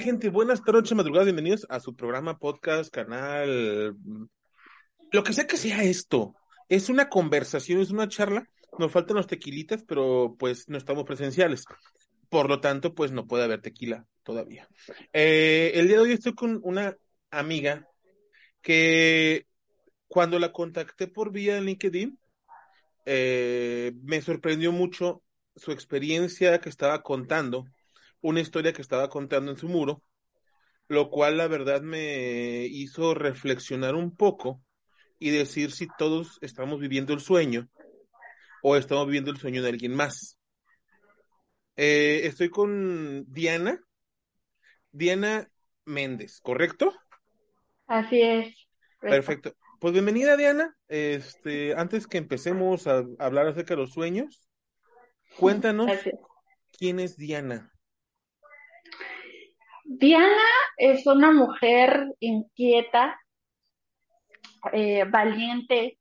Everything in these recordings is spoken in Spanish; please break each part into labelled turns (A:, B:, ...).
A: gente? Buenas tardes, madrugadas, bienvenidos a su programa, podcast, canal, lo que sea que sea esto. Es una conversación, es una charla. Nos faltan los tequilitas, pero pues no estamos presenciales. Por lo tanto, pues no puede haber tequila todavía. Eh, el día de hoy estoy con una amiga que cuando la contacté por vía LinkedIn, eh, me sorprendió mucho su experiencia que estaba contando, una historia que estaba contando en su muro, lo cual la verdad me hizo reflexionar un poco y decir si todos estamos viviendo el sueño o estamos viviendo el sueño de alguien más. Eh, estoy con Diana, Diana Méndez, ¿correcto?
B: Así es.
A: Perfecto. Pues bienvenida, Diana. Este, antes que empecemos a hablar acerca de los sueños, cuéntanos quién es Diana.
B: Diana es una mujer inquieta, eh, valiente,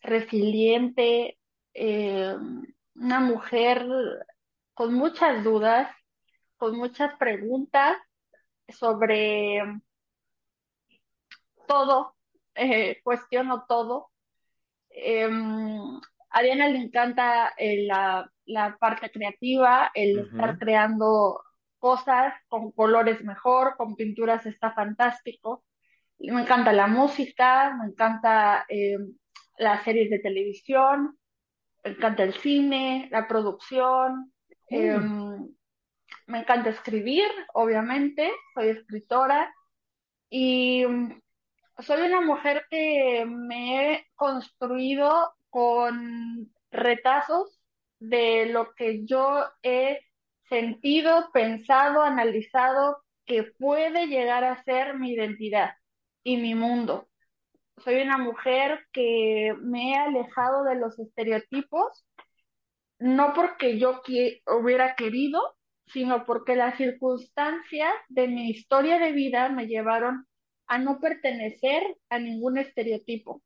B: resiliente, eh, una mujer con muchas dudas, con muchas preguntas sobre todo, eh, cuestiono todo. Em, a Diana le encanta la, la, parte creativa, el estar creando cosas con colores mejor, con pinturas está fantástico. Me encanta la música, me encanta eh, las series de televisión, me encanta el cine, la producción, mm. em, me encanta escribir, obviamente, soy escritora y soy una mujer que me he construido con retazos de lo que yo he sentido, pensado, analizado que puede llegar a ser mi identidad y mi mundo. Soy una mujer que me he alejado de los estereotipos, no porque yo hubiera querido, sino porque las circunstancias de mi historia de vida me llevaron a no pertenecer a ningún estereotipo.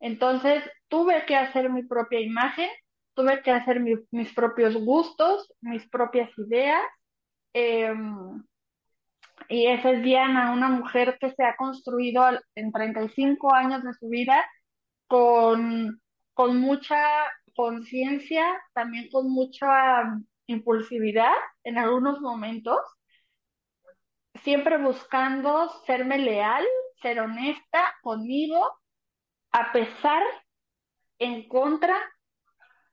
B: Entonces tuve que hacer mi propia imagen, tuve que hacer mis propios gustos, mis propias ideas. Em, y esa es Diana, una mujer que se ha construido en 35 años de su vida con, con mucha conciencia, también con mucha impulsividad en algunos momentos, siempre buscando serme leal, ser honesta conmigo, a pesar, en contra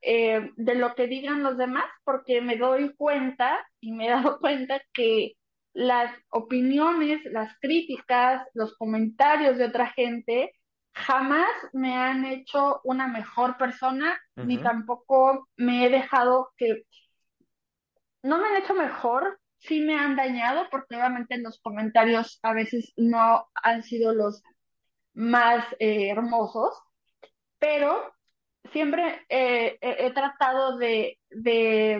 B: eh, de lo que digan los demás, porque me doy cuenta y me he dado cuenta que las opiniones, las críticas, los comentarios de otra gente jamás me han hecho una mejor persona, ni tampoco me he dejado que... No me han hecho mejor, sí me han dañado, porque obviamente en los comentarios a veces no han sido los más eh, hermosos, pero siempre eh, he tratado de,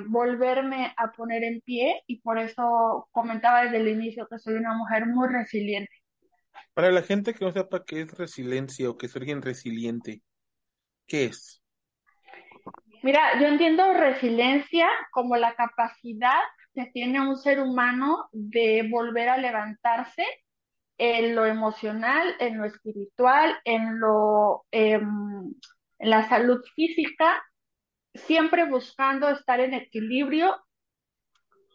B: volverme a poner en pie y por eso comentaba desde el inicio que soy una mujer muy resiliente.
A: Para la gente que no sepa qué es resiliencia o que es alguien resiliente, ¿qué es?
B: Mira, yo entiendo resiliencia como la capacidad que tiene un ser humano de volver a levantarse en lo emocional, en lo espiritual, en lo em, en la salud física, siempre buscando estar en equilibrio,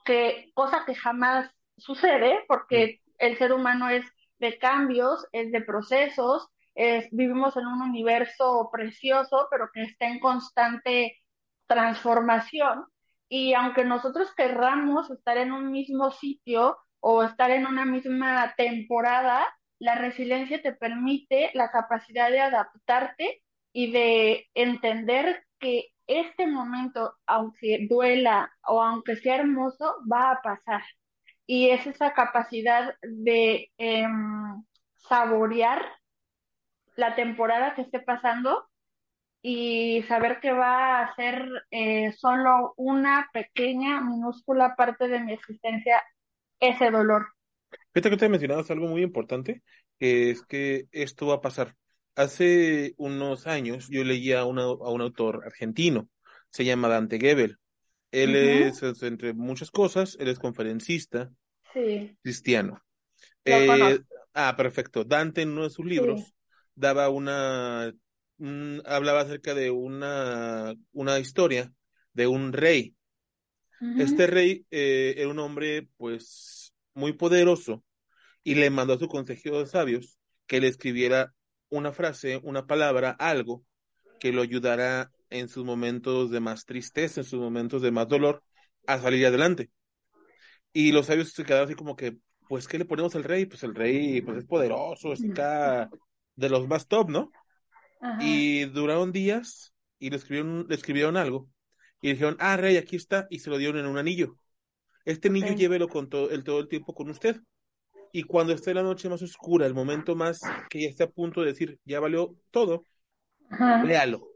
B: que cosa que jamás sucede porque el ser humano es de cambios, es de procesos, vivimos en un universo precioso, pero que está en constante transformación. Y aunque nosotros querramos estar en un mismo sitio o estar en una misma temporada, la resiliencia te permite la capacidad de adaptarte y de entender que este momento, aunque duela o aunque sea hermoso, va a pasar. Y es esa capacidad de em, saborear la temporada que esté pasando y saber que va a ser eh, solo una pequeña, minúscula parte de mi existencia ese dolor.
A: Fíjate que te mencionabas algo muy importante, que es que esto va a pasar. Hace unos años yo leía a, un autor argentino, se llama Dante Gebel. Él es, entre muchas cosas, él es conferencista,
B: Sí.
A: cristiano. Eh, ah, perfecto. Dante en uno de sus libros daba una, un- hablaba acerca de una, una historia de un rey. Este rey eh, era un hombre, pues, muy poderoso y le mandó a su consejero de sabios que le escribiera una frase, una palabra, algo que lo ayudara en sus momentos de más tristeza, en sus momentos de más dolor, a salir adelante. Y los sabios se quedaron así como que, pues, ¿qué le ponemos al rey? Pues el rey, pues, es poderoso, es acá de los más top, ¿no?
B: Ajá.
A: Y duraron días y le escribieron, le escribieron algo. Y dijeron, ah, rey, aquí está, y se lo dieron en un anillo. Este anillo
B: Ok.
A: llévelo con todo el, todo el tiempo con usted. Y cuando esté la noche más oscura, el momento más que ya esté a punto de decir, ya valió todo,
B: Ajá.
A: léalo.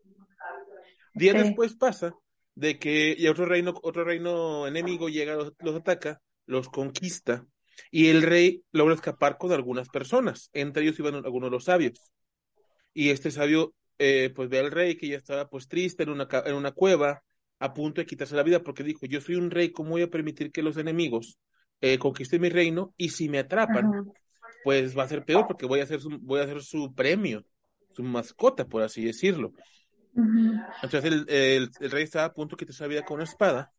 A: Días
B: Ok.
A: después pasa de que y otro reino, otro reino enemigo llega, los, los ataca, los conquista, y el rey logra escapar con algunas personas. Entre ellos iban algunos de los sabios. Y este sabio, eh, pues ve al rey que ya estaba pues triste en una, en una cueva, a punto de quitarse la vida, porque dijo, yo soy un rey, ¿cómo voy a permitir que los enemigos eh, conquisten mi reino? Y si me atrapan,
B: Ajá.
A: pues va a ser peor, porque voy a hacer su, voy a hacer su premio, su mascota, por así decirlo. Entonces el, el, el rey estaba a punto de quitarse la vida con una espada,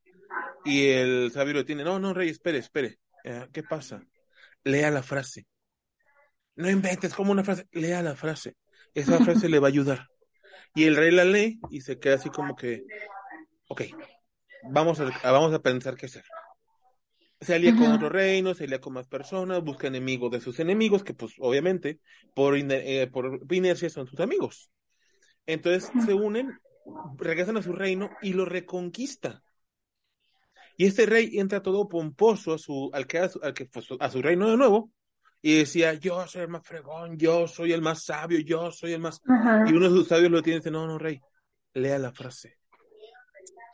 A: y el sabio lo detiene, no, no, rey, espere, espere, Eh, ¿qué pasa? Lea la frase. No inventes como una frase, lea la frase. Esa frase le va a ayudar. Y el rey la lee y se queda así como que, ok, vamos a, vamos a pensar qué hacer. Se alía con otro reino, se alía con más personas, busca enemigos de sus enemigos, que pues obviamente por, eh, por inercia son sus amigos. Entonces se unen, regresan a su reino y lo reconquista. Y este rey entra todo pomposo a su, al que, a su, al que, pues, a su reino de nuevo y decía, yo soy el más fregón, yo soy el más sabio, yo soy el más...
B: Ajá.
A: Y uno de sus sabios lo tiene y dice, no, no, rey, lea la frase.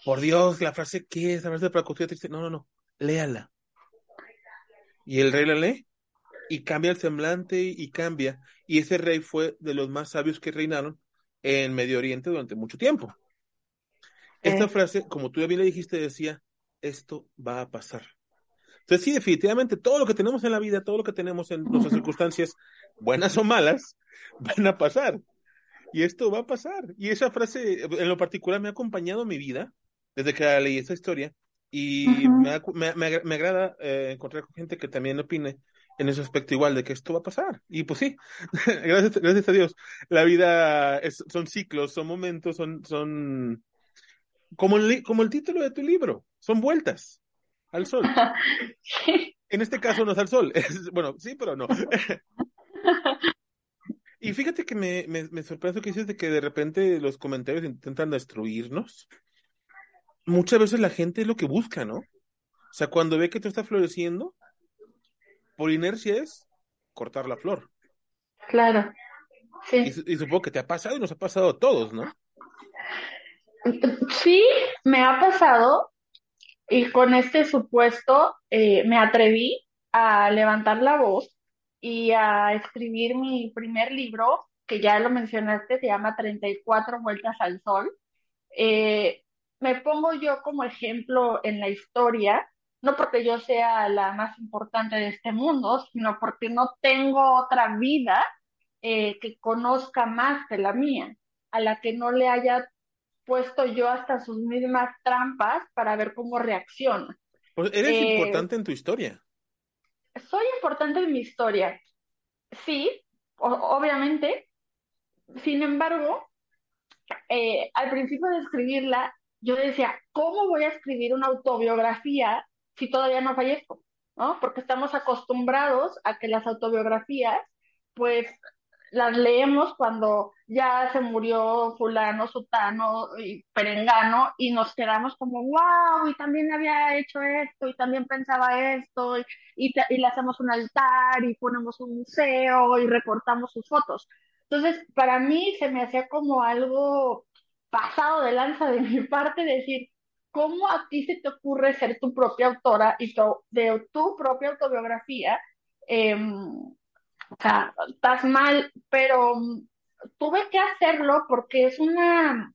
A: Por Dios, la frase, ¿qué es? La frase para construir triste. No, no, no, léala. Y el rey la lee y cambia el semblante y cambia. Y ese rey fue de los más sabios que reinaron en Medio Oriente durante mucho tiempo. Esta
B: Ok.
A: frase, como tú ya bien le dijiste, decía, esto va a pasar. Entonces, sí, definitivamente, todo lo que tenemos en la vida, todo lo que tenemos en nuestras circunstancias, buenas o malas, van a pasar. Y esto va a pasar. Y esa frase, en lo particular, me ha acompañado en mi vida, desde que leí esta historia, y me, me, me- me agrada eh, encontrar con gente que también opine en ese aspecto igual, de que esto va a pasar. Y pues sí, gracias, gracias a Dios. La vida es- son ciclos, son momentos, son, son como el, como el título de tu libro, son vueltas al sol.
B: Sí.
A: En este caso no es al sol. Es- bueno, sí, pero no. Y fíjate que me, me, me sorprende que dices de que de repente los comentarios intentan destruirnos. Muchas veces la gente es lo que busca, ¿no? O sea, cuando ve que tú estás floreciendo, por inercia es cortar la flor.
B: Claro. Sí.
A: y supongo que te ha pasado y nos ha pasado a todos, ¿no?
B: Sí, me ha pasado y con este supuesto eh, me atreví a levantar la voz y a escribir mi primer libro, que ya lo mencionaste, se llama 34 vueltas al sol. Eh, me pongo yo como ejemplo en la historia, no porque yo sea la más importante de este mundo, sino porque no tengo otra vida eh, que conozca más que la mía, a la que no le haya puesto yo hasta sus mismas trampas para ver cómo reacciona.
A: Pues eres
B: Eh,
A: importante en tu historia.
B: soy importante en mi historia, sí, o- obviamente, sin embargo, eh, al principio de escribirla, yo decía, ¿cómo voy a escribir una autobiografía si todavía no fallezco? ¿No? Porque estamos acostumbrados a que las autobiografías, pues, las leemos cuando ya se murió fulano, sutano y perengano y nos quedamos como, wow, y también había hecho esto y también pensaba esto y, y, y le hacemos un altar y ponemos un museo y recortamos sus fotos. Entonces, para mí se me hacía como algo pasado de lanza de mi parte decir, ¿cómo a ti se te ocurre ser tu propia autora y de tu propia autobiografía? Em, o sea, estás mal, pero mm, tuve que hacerlo porque es una,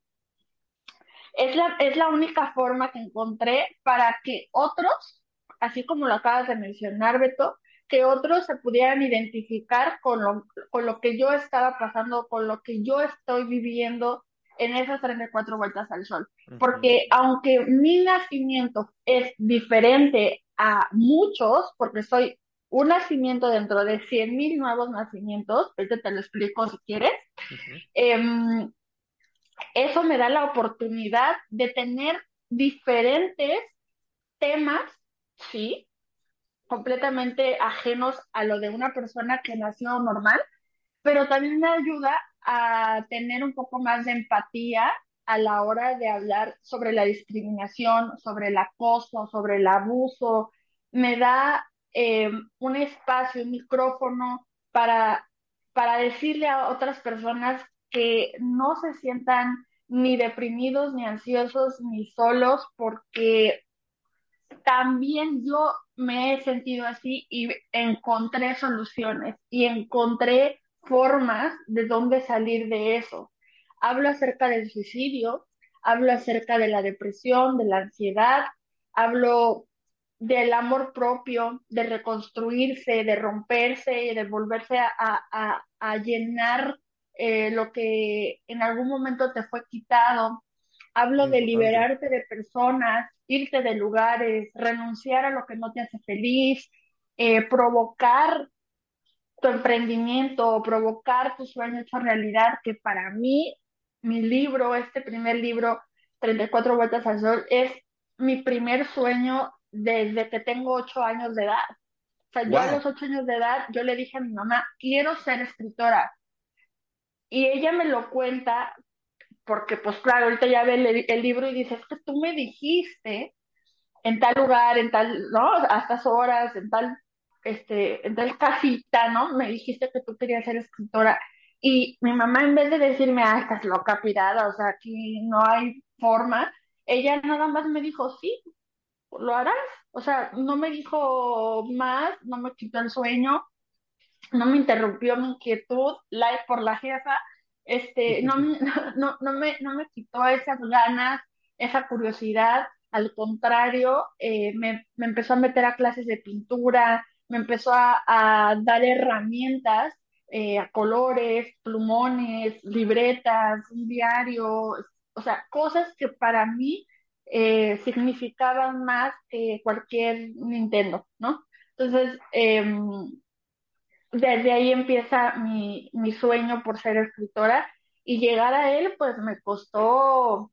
B: es la, es la única forma que encontré para que otros así como lo acabas de mencionar, Beto, que otros se pudieran identificar con lo, con lo que yo estaba pasando, con lo que yo estoy viviendo en esas 34 vueltas al sol. Porque aunque mi nacimiento es diferente a muchos, porque soy un nacimiento dentro de 100.000 nuevos nacimientos, ahorita te lo explico si quieres, em, eso me da la oportunidad de tener diferentes temas, sí, completamente ajenos a lo de una persona que nació normal, pero también me ayuda a tener un poco más de empatía a la hora de hablar sobre la discriminación, sobre el acoso, sobre el abuso. Me da eh, un espacio, un micrófono para, para decirle a otras personas que no se sientan ni deprimidos, ni ansiosos, ni solos, porque también yo me he sentido así y encontré soluciones y encontré formas de dónde salir de eso. Hablo acerca del suicidio, hablo acerca de la depresión, de la ansiedad, hablo del amor propio, de reconstruirse, de romperse, de volverse a, llenar eh, lo que en algún momento te fue quitado. Hablo de liberarte de personas, irte de lugares, renunciar a lo que no te hace feliz, eh, provocar tu emprendimiento, provocar tu sueño hecho realidad, que para mí, mi libro, este primer libro, 34 vueltas al sol, es mi primer sueño desde que tengo ocho años de edad. O sea, yo a los ocho años de edad, yo le dije a mi mamá, quiero ser escritora. Y ella me lo cuenta porque, pues claro, ahorita ya ve el, libro y dice, es que tú me dijiste en tal lugar, en tal, ¿no? A estas horas, en tal, este, en tal casita, ¿no? Me dijiste que tú querías ser escritora. Y mi mamá, en vez de decirme, ah, estás loca, pirada, o sea, aquí no hay forma, ella nada más me dijo, sí, lo harás. O sea, no me dijo más, no me quitó el sueño, no me interrumpió mi inquietud, like por la jefa, este, no, no, no, me, no me quitó esas ganas, esa curiosidad, al contrario, eh, me, me, empezó a meter a clases de pintura, me empezó a, dar herramientas, eh, a colores, plumones, libretas, un diario, o sea, cosas que para mí eh, significaban más que cualquier Nintendo, ¿no? Entonces, em, desde ahí empieza mi, mi sueño por ser escritora y llegar a él, pues me costó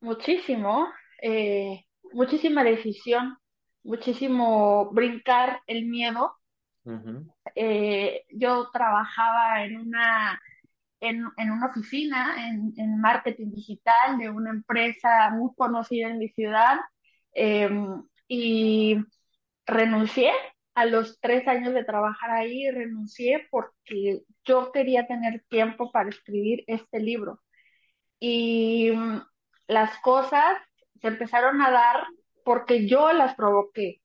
B: muchísimo, eh, muchísima decisión, muchísimo brincar el miedo. Eh, yo trabajaba en una en, en una oficina en, en, marketing digital de una empresa muy conocida en mi ciudad em, y renuncié a los tres años de trabajar ahí, renuncié porque yo quería tener tiempo para escribir este libro. Y mm, las cosas se empezaron a dar porque yo las provoqué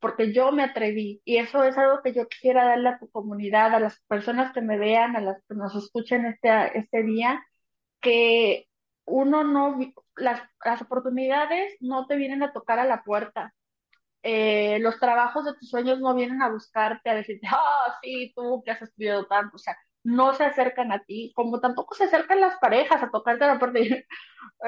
B: porque yo me atreví y eso es algo que yo quisiera darle a tu comunidad, a las personas que me vean, a las que nos escuchen este, este día, que uno no, las, las oportunidades no te vienen a tocar a la puerta. Eh, los trabajos de tus sueños no vienen a buscarte, a decirte, ah, sí, tú que has estudiado tanto, o sea, no se acercan a ti, como tampoco se acercan las parejas a tocarte la puerta y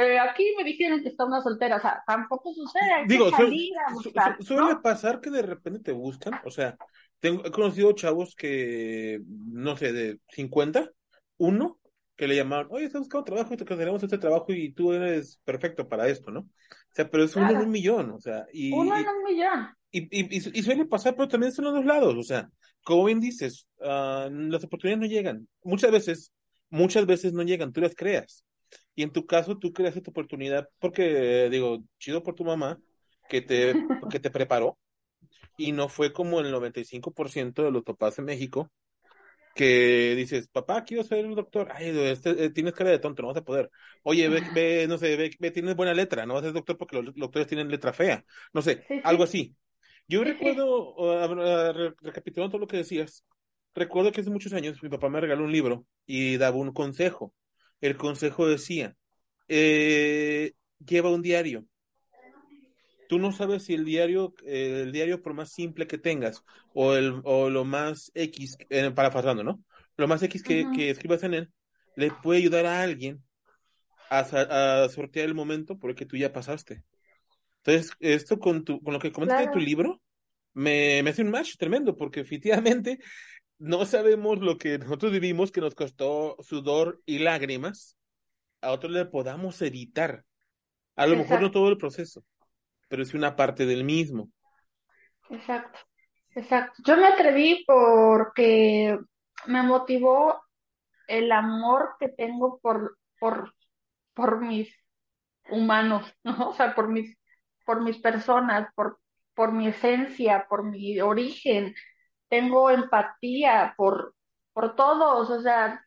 B: eh, aquí me dijeron que está una soltera, o sea, tampoco sucede, hay Digo, que
A: suele pasar que de repente te buscan, o sea, tengo, he conocido chavos que, no sé, de 50, uno, que le llamaron, oye, estás buscando trabajo, te tenemos este trabajo y tú eres perfecto para esto, ¿no? O sea, pero es uno en un millón, o sea, y...
B: Uno en un millón.
A: Y, y, y, suele pasar, pero también son los dos lados, o sea, como bien dices, uh, las oportunidades no llegan. Muchas veces, muchas veces no llegan, tú las creas. Y en tu caso, tú creas tu oportunidad porque, digo, chido por tu mamá, que te, que te preparó. Y no fue como el 95% de los papás en México, que dices, papá, quiero ser un doctor. Ay, este, eh, tienes cara de tonto, no vas a poder. Oye, ve, ve no sé, ve, tienes buena letra, no vas a ser doctor porque los doctores tienen letra fea. No sé, algo así. Yo recuerdo, recapitulando todo lo que decías, recuerdo que hace muchos años mi papá me regaló un libro y daba un consejo. El consejo decía, eh, lleva un diario. tú no sabes si el diario, eh, el diario por más simple que tengas, o, el, o lo más X, eh, parafrasando, ¿no? Lo más X que, que escribas en él, le puede ayudar a alguien a, a, sortear el momento por el que tú ya pasaste. Entonces, esto con, tu, con lo que comentas de tu libro, me, me hace un match tremendo, porque efectivamente no sabemos lo que nosotros vivimos, que nos costó sudor y lágrimas, a otros le podamos evitar. A lo mejor no todo el proceso, pero es una parte del mismo.
B: Exacto, exacto. Yo me atreví porque me motivó el amor que tengo por, por, por mis humanos, ¿no? O sea, por mis, por mis personas, por, por mi esencia, por mi origen. Tengo empatía por, por todos, o sea,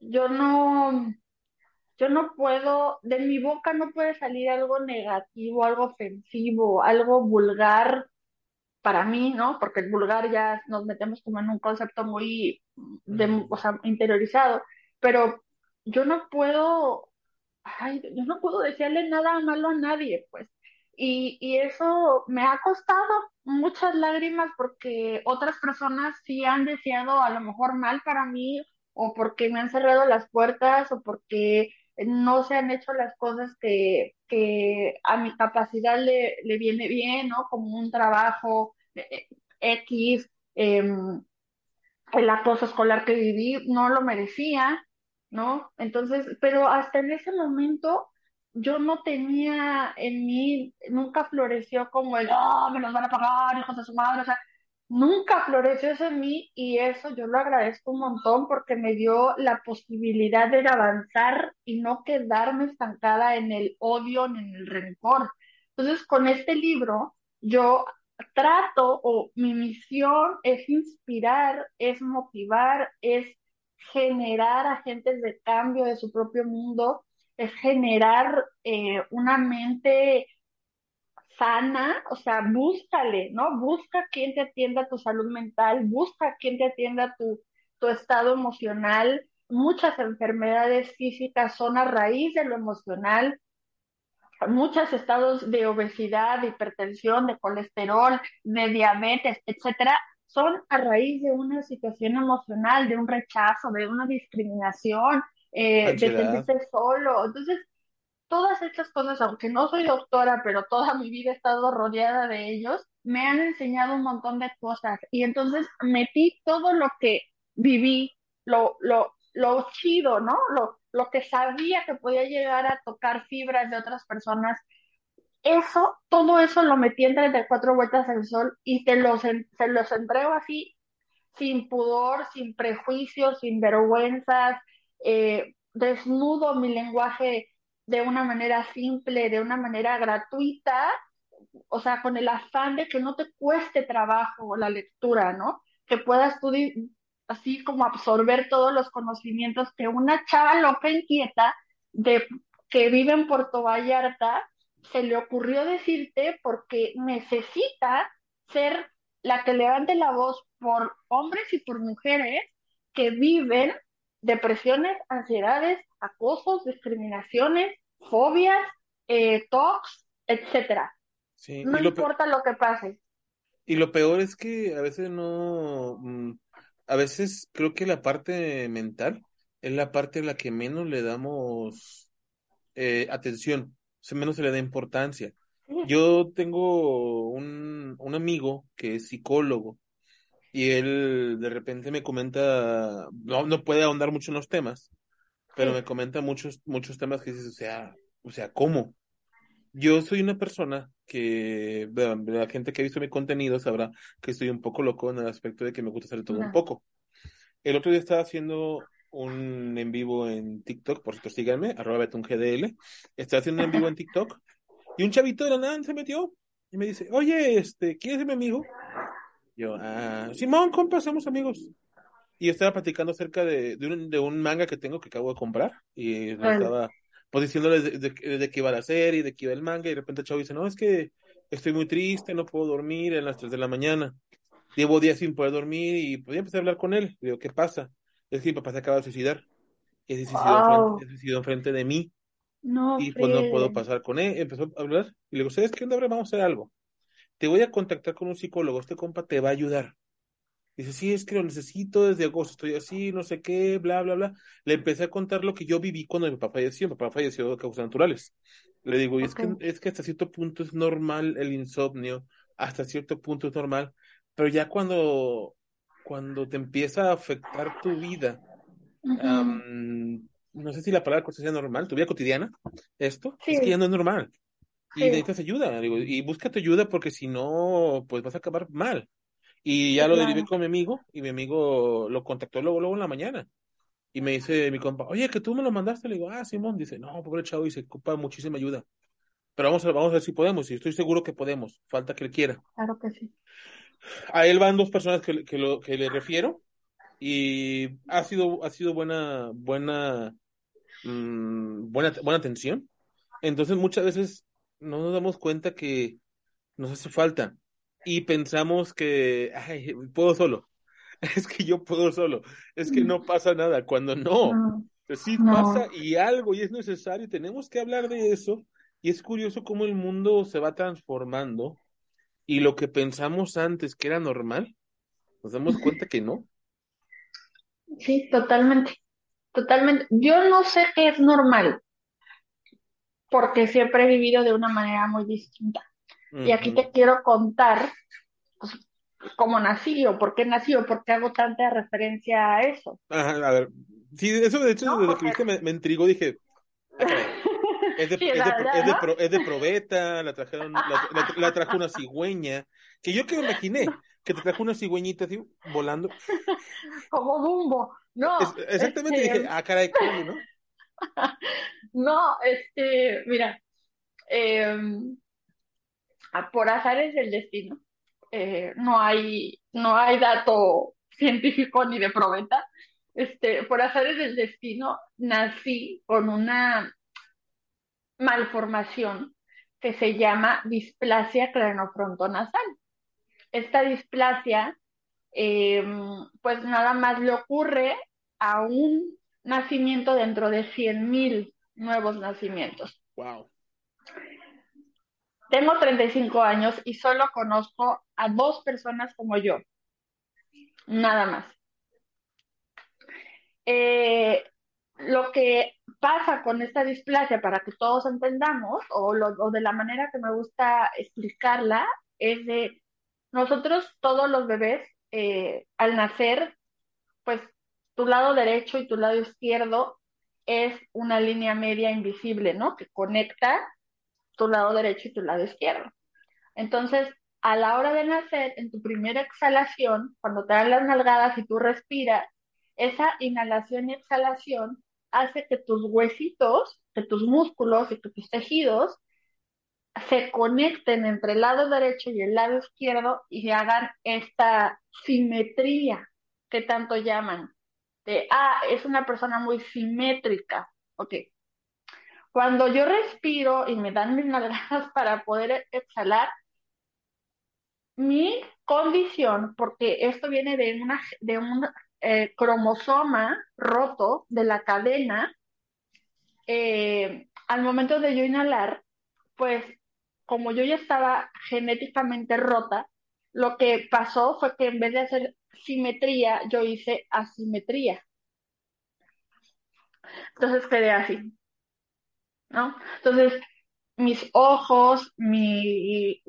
B: yo no, yo no puedo, de mi boca no puede salir algo negativo, algo ofensivo, algo vulgar para mí, ¿no? Porque el vulgar ya nos metemos como en un concepto muy de, o sea, interiorizado, pero yo no puedo, ay, yo no puedo decirle nada malo a nadie, pues. Y, y eso me ha costado muchas lágrimas porque otras personas sí han deseado a lo mejor mal para mí o porque me han cerrado las puertas o porque no se han hecho las cosas que, que a mi capacidad le, le viene bien, ¿no? Como un trabajo eh, X, em, el acoso escolar que viví, no lo merecía, ¿no? Entonces, pero hasta en ese momento yo no tenía en mí, nunca floreció como el, oh, me los van a pagar, hijos de su madre, o sea, nunca floreció eso en mí y eso yo lo agradezco un montón porque me dio la posibilidad de avanzar y no quedarme estancada en el odio ni en el rencor. Entonces, con este libro, yo trato o mi misión es inspirar, es motivar, es generar agentes de cambio de su propio mundo, es generar eh, una mente sana, o sea, búscale, ¿no? Busca quien te atienda tu salud mental, busca quien te atienda tu, tu estado emocional. Muchas enfermedades físicas son a raíz de lo emocional. Muchos estados de obesidad, de hipertensión, de colesterol, de diabetes, etcétera, son a raíz de una situación emocional, de un rechazo, de una discriminación, eh, de sentirse solo. Entonces, todas estas cosas, aunque no soy doctora, pero toda mi vida he estado rodeada de ellos, me han enseñado un montón de cosas. Y entonces metí todo lo que viví, lo, lo, lo chido, ¿no? Lo, lo que sabía que podía llegar a tocar fibras de otras personas. Eso, todo eso lo metí entre cuatro vueltas al sol y te los, se los entrego así, sin pudor, sin prejuicios, sin vergüenzas, eh, desnudo mi lenguaje de una manera simple, de una manera gratuita, o sea, con el afán de que no te cueste trabajo la lectura, ¿no? Que puedas tú así como absorber todos los conocimientos que una chava loca inquieta de que vive en Puerto Vallarta se le ocurrió decirte porque necesita ser la que levante la voz por hombres y por mujeres que viven depresiones, ansiedades, acosos, discriminaciones, fobias, eh, talks, etcétera. no importa lo que pase.
A: Y lo peor es que a veces no, mm, a veces creo que la parte mental es la parte a la que menos le damos eh, atención, o menos se le da importancia. Yo tengo un, un amigo que es psicólogo y él de repente me comenta, no, no puede ahondar mucho en los temas, pero me comenta muchos, muchos temas que dices, o sea, o sea, ¿cómo? Yo soy una persona que, la gente que ha visto mi contenido sabrá que estoy un poco loco en el aspecto de que me gusta hacer todo un poco. El otro día estaba haciendo un en vivo en TikTok, por cierto, síganme, arroba betungdl. Estaba haciendo un en vivo en TikTok y un chavito de la nada se metió y me dice, oye, este, ¿quieres ser mi amigo? Yo, ah, Simón, compa, somos amigos. Y estaba platicando acerca de, de, un, de un manga que tengo que acabo de comprar. Y estaba pues diciéndole de, de, qué iba la serie, de qué iba el manga. Y de repente el chavo dice, no, es que estoy muy triste, no puedo dormir en las 3 de la mañana. Llevo días sin poder dormir y podía empezar a hablar con él. Le digo, ¿qué pasa? Es que mi papá se acaba de suicidar. Y se suicidó, suicidó enfrente de mí.
B: No,
A: y pues no puedo pasar con él. Empezó a hablar y le digo, ¿sabes qué onda? Vamos a hacer algo. Te voy a contactar con un psicólogo, este compa te va a ayudar. Dice, sí, es que lo necesito desde agosto, estoy así, no sé qué, bla, bla, bla. Le empecé a contar lo que yo viví cuando mi papá falleció. Mi papá falleció de causas naturales. Le digo, y es que, es que hasta cierto punto es normal el insomnio, hasta cierto punto es normal, pero ya cuando, cuando te empieza a afectar tu vida, no sé si la palabra sea normal, tu vida cotidiana, esto, es que ya no es normal. Y necesitas ayuda, digo, y búscate ayuda porque si no, pues vas a acabar mal. Y ya lo derivé
B: claro.
A: con mi amigo y mi amigo lo contactó luego, luego en la mañana. Y me dice mi compa, oye, que tú me lo mandaste. Le digo, ah, Simón. Dice, no, pobre chavo, y se ocupa muchísima ayuda. Pero vamos a, vamos a ver si podemos. Y estoy seguro que podemos. Falta que él quiera.
B: Claro que sí.
A: A él van dos personas que, que, lo, que le refiero. Y ha sido, ha sido buena, buena, mm, buena, buena atención. Entonces muchas veces no nos damos cuenta que nos hace falta. Y pensamos que, ay, puedo solo. Es que yo puedo solo. Es que no pasa nada. Cuando no,
B: No,
A: pues sí
B: no,
A: pasa y algo y es necesario. Tenemos que hablar de eso. Y es curioso cómo el mundo se va transformando y lo que pensamos antes que era normal, nos damos cuenta que no.
B: sí, totalmente, totalmente. Yo no sé qué es normal, porque siempre he vivido de una manera muy distinta. Y aquí te quiero contar, pues, cómo nací o por qué nací o por qué hago tanta referencia a eso,
A: Ajá, a ver. Sí, eso de hecho
B: ¿no?
A: desde que viste me, me intrigó. Dije. Es de,
B: sí,
A: es de,
B: la
A: pro-
B: verdad,
A: es de,
B: ¿no?
A: pro- es de probeta, la trajeron, la, la- la trajo una cigüeña, que yo que me imaginé, que te trajo una cigüeñita así, volando.
B: Como Bumbo. No,
A: exactamente dije,
B: este,
A: ah, caray, ¿cómo, no?
B: No, este, mira, eh, por azares del destino, eh, no hay, no hay dato científico ni de probeta. Este, por azares del destino, nací con una malformación que se llama displasia cranofrontonasal. Esta displasia, eh, pues nada más le ocurre a un nacimiento dentro de 100.000 nuevos nacimientos.
A: Wow.
B: Tengo 35 años y solo conozco a dos personas como yo, nada más. Eh, lo que pasa con esta displasia, para que todos entendamos, o, lo, o de la manera que me gusta explicarla, es de nosotros, todos los bebés, eh, al nacer, pues tu lado derecho y tu lado izquierdo es una línea media invisible, ¿no? Que conecta tu lado derecho y tu lado izquierdo. Entonces, a la hora de nacer, en tu primera exhalación, cuando te dan las nalgadas y tú respiras, esa inhalación y exhalación hace que tus huesitos, que tus músculos y que tus tejidos se conecten entre el lado derecho y el lado izquierdo y hagan esta simetría que tanto llaman. De, ah, es una persona muy simétrica. Ok. Cuando yo respiro y me dan mis nalgadas para poder exhalar, mi condición, porque esto viene de, una, de un eh, cromosoma roto de la cadena, eh, al momento de yo inhalar, pues como yo ya estaba genéticamente rota, lo que pasó fue que en vez de hacer simetría, yo hice asimetría. Entonces quedé así, ¿no? Entonces, mis ojos, mi,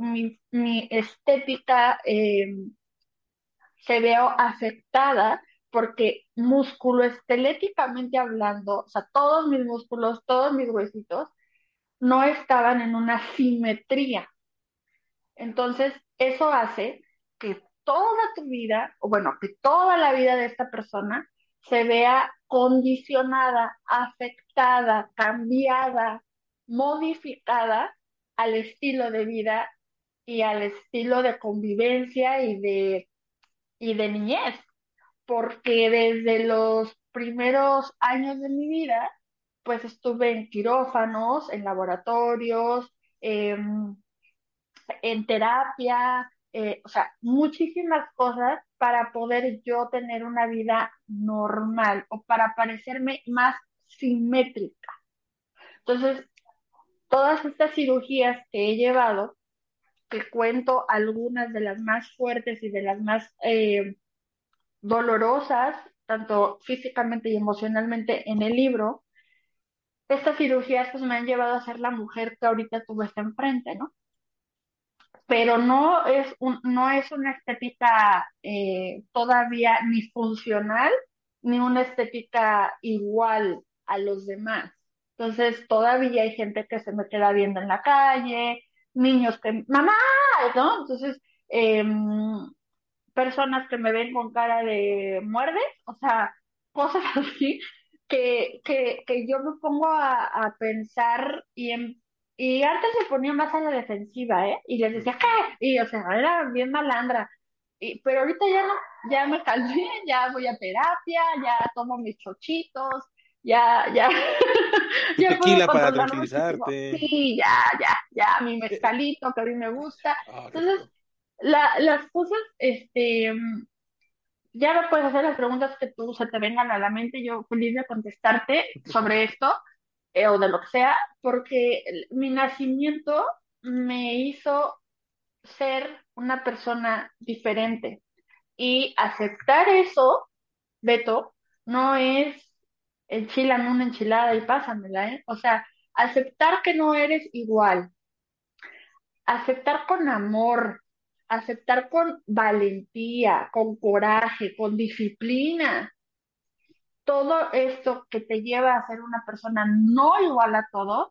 B: mi, estética eh, se veo afectada porque musculoesqueléticamente hablando, o sea, todos mis músculos, todos mis huesitos, no estaban en una simetría. Entonces, eso hace que toda tu vida, o bueno, que toda la vida de esta persona se vea condicionada, afectada, cambiada, modificada al estilo de vida y al estilo de convivencia y de, y de niñez. Porque desde los primeros años de mi vida, pues estuve en quirófanos, en laboratorios, eh, en terapia, eh, o sea, muchísimas cosas para poder yo tener una vida normal o para parecerme más simétrica. Entonces, todas estas cirugías que he llevado, que cuento algunas de las más fuertes y de las más eh, dolorosas, tanto físicamente y emocionalmente en el libro, estas cirugías pues me han llevado a ser la mujer que ahorita tú ves enfrente, ¿no? Pero no es, un, no es una estética eh, todavía ni funcional, ni una estética igual a los demás. Entonces, todavía hay gente que se me queda viendo en la calle, niños que, mamá, ¿no? Entonces, eh, personas que me ven con cara de muerde, o sea, cosas así, que, que, que yo me pongo a, a pensar y, en, y antes se ponía más a la defensiva, ¿eh? Y les decía, ¿qué? Y, o sea, era bien malandra. Y, pero ahorita ya no, ya me calmé, ya voy a terapia, ya tomo mis chochitos, ya, ya.
A: ya tequila para tranquilizarte.
B: Sí, ya, ya, ya, mi mezcalito que a mí me gusta. Ah, Entonces, la, las cosas, este, ya me puedes hacer las preguntas que tú se te vengan a la mente, yo feliz de contestarte sobre esto eh, o de lo que sea, porque mi nacimiento me hizo ser una persona diferente y aceptar eso, Beto, no es enchilame una enchilada y pásamela, ¿eh? O sea, aceptar que no eres igual, aceptar con amor, aceptar con valentía, con coraje, con disciplina, todo esto que te lleva a ser una persona no igual a todos,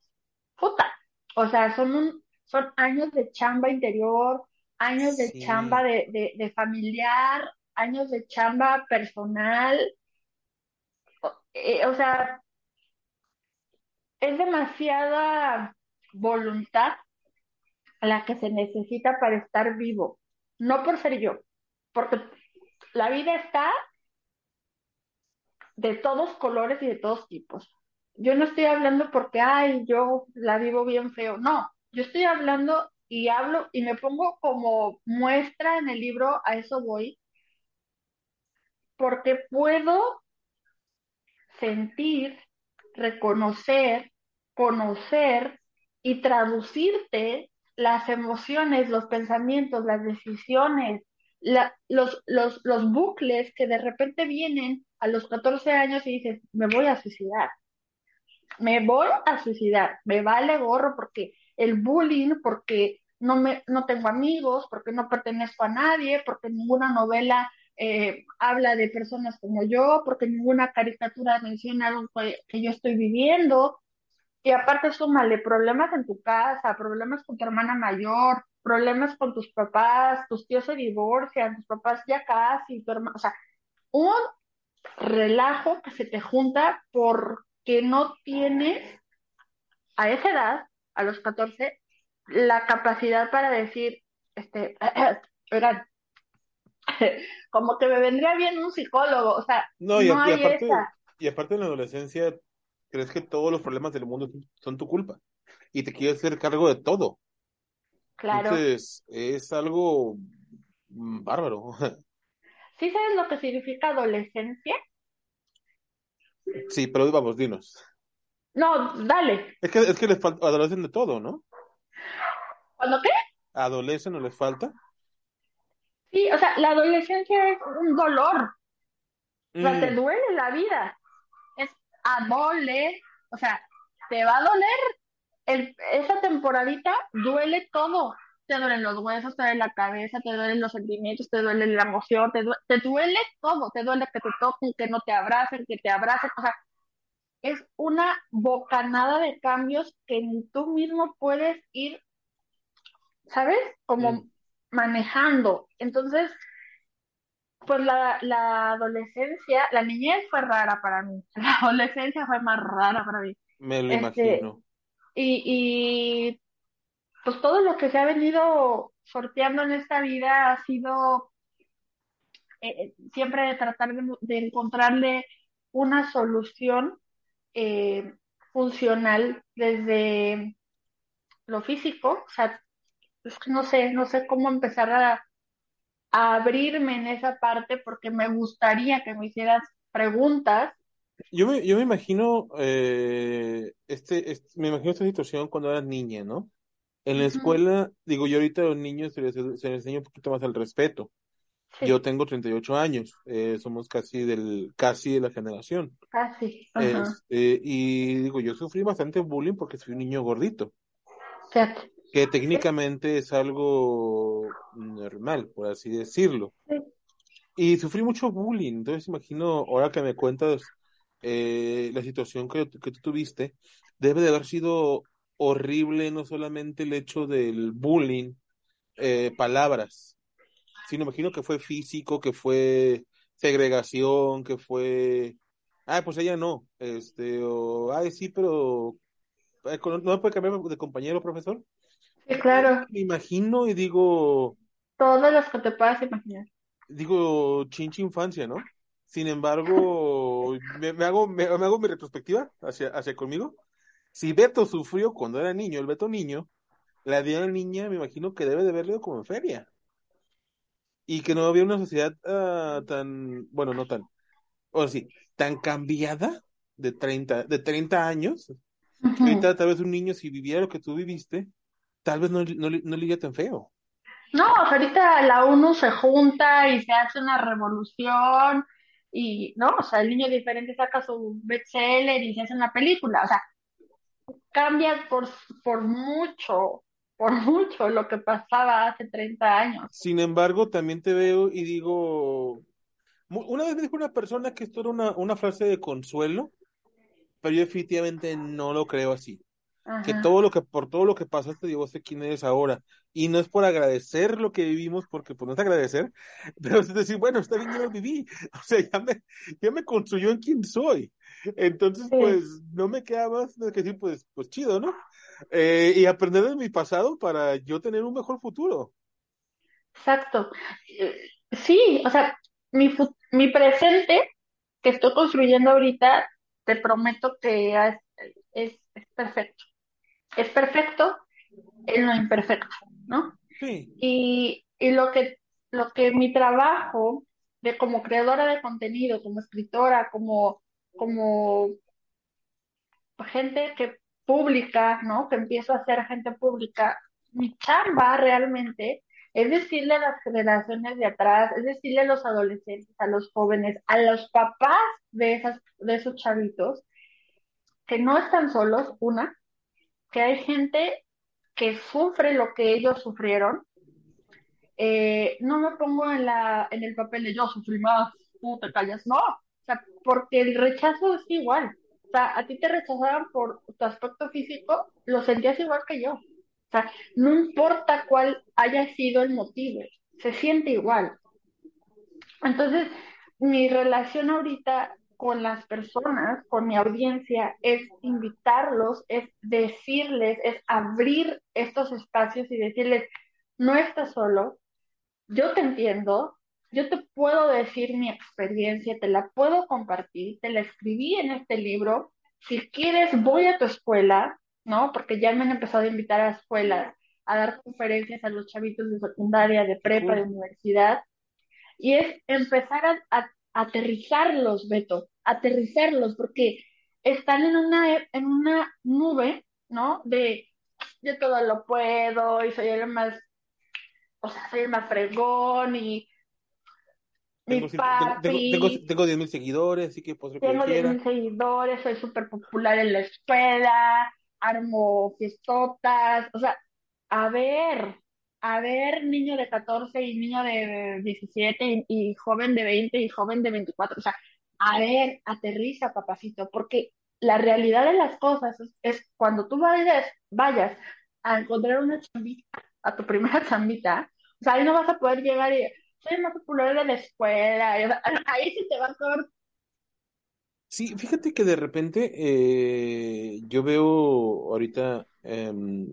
B: puta, o sea, son un, son años de chamba interior, años de chamba de, de, familiar, años de chamba personal, eh, o sea, es demasiada voluntad la que se necesita para estar vivo, no por ser yo, porque la vida está de todos colores y de todos tipos. Yo no estoy hablando porque, ay, yo la vivo bien feo, no, yo estoy hablando y hablo y me pongo como muestra en el libro, a eso voy, porque puedo sentir, reconocer, conocer y traducirte las emociones, los pensamientos, las decisiones, los, los, los bucles que de repente vienen a los 14 años y dices, me voy a suicidar, me voy a suicidar, me vale gorro porque el bullying, porque no, me, no tengo amigos, porque no pertenezco a nadie, porque ninguna novela eh, habla de personas como yo, porque ninguna caricatura menciona algo que yo estoy viviendo, y aparte súmale problemas en tu casa, problemas con tu hermana mayor, problemas con tus papás, tus tíos se divorcian, tus papás ya casi, tu hermano, o sea, un relajo que se te junta porque no tienes a esa edad, a los 14, la capacidad para decir, este, oigan, como que me vendría bien un psicólogo, o sea, no, y,
A: aparte, y aparte en la adolescencia crees que todos los problemas del mundo son tu culpa y te quieres hacer cargo de todo. Claro. Entonces, es algo mm, bárbaro.
B: ¿Sí sabes lo que significa adolescencia?
A: Sí, pero vamos, dinos.
B: No, dale.
A: Es que, es que les falta, adolecen de todo, ¿no?
B: ¿Cuándo qué?
A: ¿Adolecen o les falta?
B: Sí, o sea, la adolescencia es un dolor. O sea, te mm. duele la vida adole, o sea, te va a doler. El, esa temporadita duele todo. Te duelen los huesos, te duele la cabeza, te duelen los sentimientos, te duele la emoción, te, te duele todo. Te duele que te toquen, que no te abracen, que te abracen. O sea, es una bocanada de cambios que tú mismo puedes ir, ¿sabes? Como mm. manejando. Entonces, pues la, la adolescencia, la niñez fue rara para mí, la adolescencia fue más rara para mí.
A: Me lo este, imagino.
B: Y, y pues todo lo que se ha venido sorteando en esta vida ha sido eh, siempre tratar de, encontrarle una solución eh, funcional desde lo físico, o sea, no sé, no sé cómo empezar a, abrirme en esa parte porque me gustaría que me hicieras preguntas
A: Yo me, yo me imagino, eh, este, este- me imagino esta situación cuando eras niña, ¿no? En la escuela, digo, yo ahorita a los niños se les, se les enseña un poquito más al respeto. Yo tengo 38 años, eh, somos casi del, casi de la generación.
B: casi.
A: Este, y digo, yo sufrí bastante bullying porque soy un niño gordito, que
B: Sí,
A: técnicamente es algo normal, por así decirlo. Y sufrí mucho bullying, entonces imagino, ahora que me cuentas eh, la situación que, que tú tuviste, debe de haber sido horrible no solamente el hecho del bullying, eh, palabras, sino imagino que fue físico, que fue segregación, que fue, ah, pues ella no, este, o, ay, sí, pero eh, no me puede cambiar de compañero, profesor.
B: Sí, claro.
A: me imagino y digo,
B: Todos los que te puedas imaginar.
A: digo, chinche infancia, ¿no? Sin embargo, me, me hago, me, me hago mi retrospectiva hacia, hacia conmigo. Si Beto sufrió cuando era niño, el Beto niño, la Diana niña me imagino que debe de verlo como en feria. Y que no había una sociedad ah, tan, bueno, no tan, o sí, tan cambiada de treinta de 30 años, ahorita tal vez un niño si viviera lo que tú viviste, tal vez no, no, no le iría tan feo.
B: No, ahorita la ONU se junta y se hace una revolución y, ¿no? O sea, el niño diferente saca su bestseller y se hace una película. O sea, cambia por, por mucho, por mucho lo que pasaba hace 30 años.
A: Sin embargo, también te veo y digo, una vez me dijo una persona que esto era una, una frase de consuelo, pero yo definitivamente no lo creo así. Que todo lo que, por todo lo que pasaste, yo sé quién eres ahora. Y no es por agradecer lo que vivimos, porque pues no es agradecer, pero es decir, bueno, está bien, yo lo viví. O sea, ya me, ya me construyó en quién soy. Entonces,
B: sí,
A: pues, no me queda más que decir, pues, pues chido, ¿no? Eh, y aprender de mi pasado para yo tener un mejor futuro.
B: exacto. Eh, Sí, o sea, mi, mi presente que estoy construyendo ahorita, te prometo que es, es, es perfecto. Es perfecto en lo imperfecto, ¿no?
A: Sí,
B: Y, y lo que, lo que mi trabajo de como creadora de contenido, como escritora, como, como gente que pública, ¿no? Que empiezo a ser gente pública, mi chamba realmente es decirle a las generaciones de atrás, es decirle a los adolescentes, a los jóvenes, a los papás de esas, de esos chavitos, que no están solos, una, que hay gente que sufre lo que ellos sufrieron. Eh, no me pongo en la, en el papel de yo sufrí más, tú te callas, no, porque el rechazo es igual, o sea, a ti te rechazaban por tu aspecto físico, lo sentías igual que yo, o sea, no importa cuál haya sido el motivo, se siente igual. Entonces, mi relación ahorita con las personas, con mi audiencia, es invitarlos, es decirles, es abrir estos espacios y decirles, no estás solo, yo te entiendo, yo te puedo decir mi experiencia, te la puedo compartir, te la escribí en este libro. Si quieres, voy a tu escuela, ¿no? Porque ya me han empezado a invitar a escuelas, a dar conferencias a los chavitos de secundaria, de prepa, de universidad. Y es empezar a, a- aterrizarlos, Beto, aterrizarlos, porque están en una, en una nube, ¿no? De yo todo lo puedo y soy el más o sea, soy el más fregón y
A: Tengo, tengo, tengo, tengo, tengo 10 mil seguidores, así que yo
B: tengo diez
A: quiera.
B: mil seguidores, soy súper popular en la escuela, armo fiestotas, o sea, a ver, a ver, niño de 14 y niño de 17 y, y joven de 20 y joven de 24, o sea, a ver, aterriza, papacito, porque la realidad de las cosas es, es cuando tú vayas, vayas a encontrar una chambita, a tu primera chambita, o sea, ahí no vas a poder llegar y soy más popular de la escuela, ahí se te va a acabar.
A: Sí, fíjate que de repente eh, yo veo ahorita, em,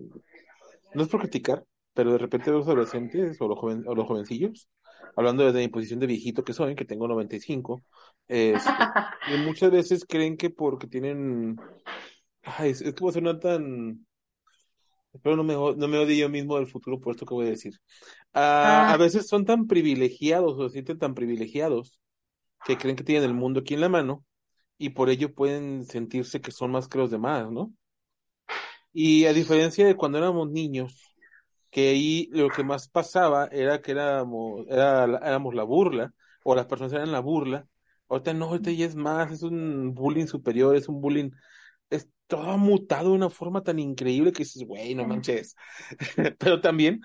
A: no es por criticar, pero de repente veo los adolescentes o los, joven, o los jovencillos, hablando desde mi posición de viejito que soy, que tengo 95, este, y muchas veces creen que porque tienen, ay, es, es que va a sonar tan, espero no me, no me odie yo mismo del futuro por esto que voy a decir. Ah, a
B: Ah,
A: veces son tan privilegiados o se sienten tan privilegiados que creen que tienen el mundo aquí en la mano y por ello pueden sentirse que son más que los demás, ¿no? Y a diferencia de cuando éramos niños, que ahí lo que más pasaba era que éramos, era, éramos la burla, o las personas eran la burla, ahorita no, ahorita ya es más, es un bullying superior, es un bullying, es todo mutado de una forma tan increíble que dices, güey, no manches. Pero también,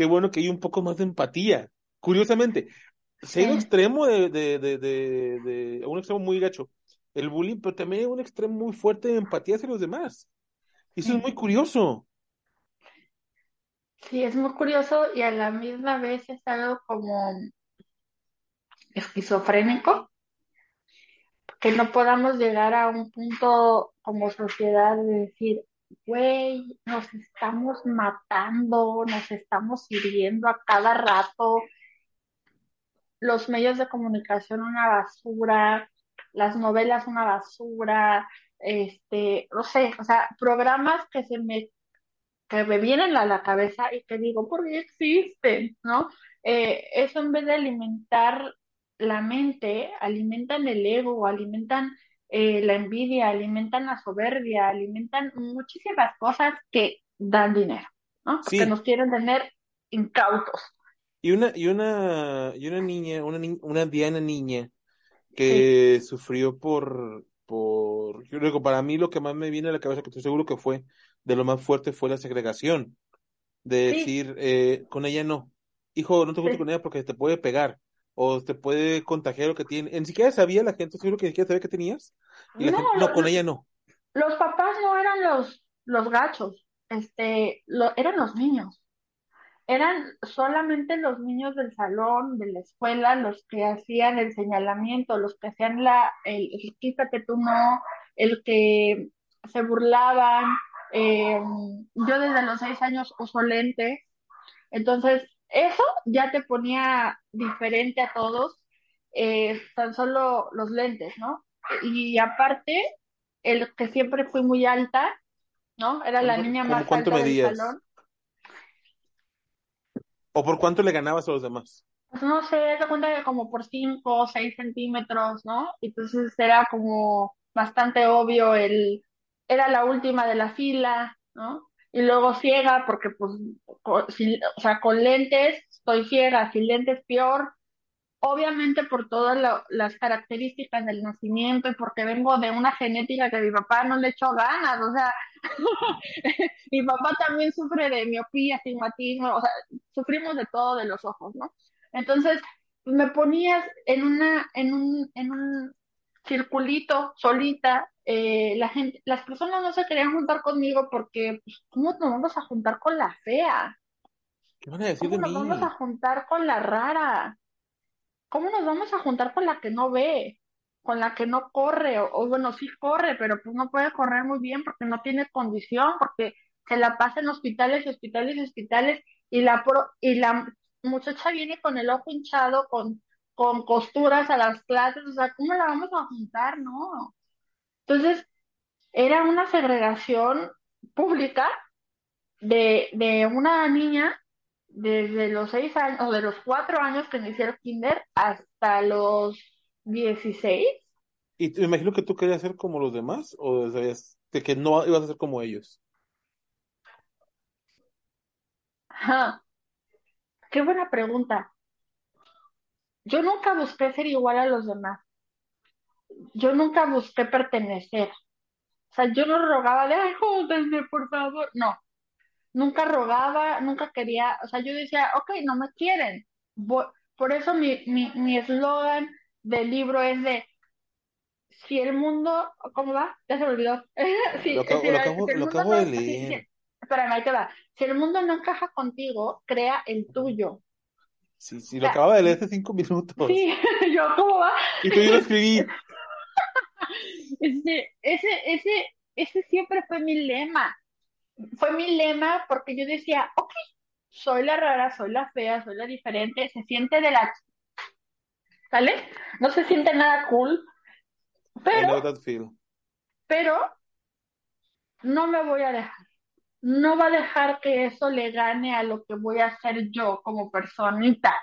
A: qué bueno que hay un poco más de empatía. Curiosamente, se ha ido extremo de, de, de, de, un extremo muy gacho, el bullying, pero también hay un extremo muy fuerte de empatía hacia los demás. Y eso es muy curioso.
B: Sí, es muy curioso y a la misma vez es algo como esquizofrénico, que no podamos llegar a un punto como sociedad de decir, güey, nos estamos matando, nos estamos hiriendo a cada rato, los medios de comunicación una basura, las novelas una basura, este, no sé, o sea, programas que se me, que me vienen a la cabeza y que digo, ¿por qué existen? ¿No? Eh, eso en vez de alimentar la mente, alimentan el ego, alimentan eh, la envidia, alimentan la soberbia, alimentan muchísimas cosas que dan dinero, ¿no? Que nos quieren tener incautos.
A: Y una, y una, y una niña, una, una Diana niña que sufrió por, por, yo digo, para mí lo que más me viene a la cabeza, que estoy seguro que fue de lo más fuerte, fue la segregación. De decir, eh, con ella no. Hijo, no te juntes con ella porque te puede pegar o te puede contagiar lo que tiene. Ni siquiera sabía la gente, seguro que ni siquiera sabía que tenías. Y no, gente, no, con ella no.
B: Los papás no eran los, los gachos, este, lo, eran los niños eran solamente los niños del salón, de la escuela, los que hacían el señalamiento, los que hacían la, el, el quítate tú no, el que se burlaban. Eh, yo desde los seis años uso lentes, entonces eso ya te ponía diferente a todos, eh, tan solo los lentes, ¿no? Y aparte, el que siempre fui muy alta, ¿no? Era la niña más alta del salón.
A: ¿O por cuánto le ganabas a los demás?
B: Pues no sé, se cuenta que como por 5 o 6 centímetros, ¿no? Entonces era como bastante obvio el, era la última de la fila, ¿no? Y luego ciega, porque pues, o sea, con lentes estoy ciega, sin lentes peor, obviamente por todas las características del nacimiento y porque vengo de una genética que mi papá no le echó ganas, o sea, mi papá también sufre de miopía, astigmatismo, o sea, sufrimos de todo de los ojos, ¿no? Entonces, me ponías en una, en un, en un circulito solita, eh, la gente, las personas no se querían juntar conmigo porque, pues, ¿cómo nos vamos a juntar con la fea?
A: ¿Qué van a decir
B: ¿Cómo nos vamos a juntar con la rara? ¿Cómo nos vamos a juntar con la que no ve? Con la que no corre, o, bueno, sí corre, pero pues no puede correr muy bien porque no tiene condición, porque se la pasa en hospitales, hospitales, hospitales, y la, y la muchacha viene con el ojo hinchado, con, con costuras a las clases, o sea, ¿cómo la vamos a juntar? No. Entonces, era una segregación pública de, de una niña desde los seis años, o de los cuatro años que inicié el kinder hasta los dieciséis.
A: Y me imagino que tú querías ser como los demás, o sabías de que no ibas a ser como ellos.
B: Ajá. Qué buena pregunta. Yo nunca busqué ser igual a los demás. Yo nunca busqué pertenecer. O sea, yo no rogaba de, ay, jódenme, por favor. No, nunca rogaba, nunca quería, o sea, yo decía, ok, no me quieren. Por eso mi mi eslogan del libro es de, si el mundo, ¿cómo va? Ya se me olvidó.
A: lo, acabo, de leer.
B: espérame, ahí te va. Si el mundo no encaja contigo, crea el tuyo.
A: Sí, sí, lo acabo de leer hace cinco minutos.
B: Sí, yo, ¿cómo va?
A: Y tú yo lo escribí.
B: ese, ese, ese, ese siempre fue mi lema fue mi lema porque yo decía, ok, soy la rara, soy la fea, soy la diferente, se siente de la... ¿Sale? No se siente nada cool, pero... Pero no me voy a dejar. No va a dejar que eso le gane a lo que voy a hacer yo como personita.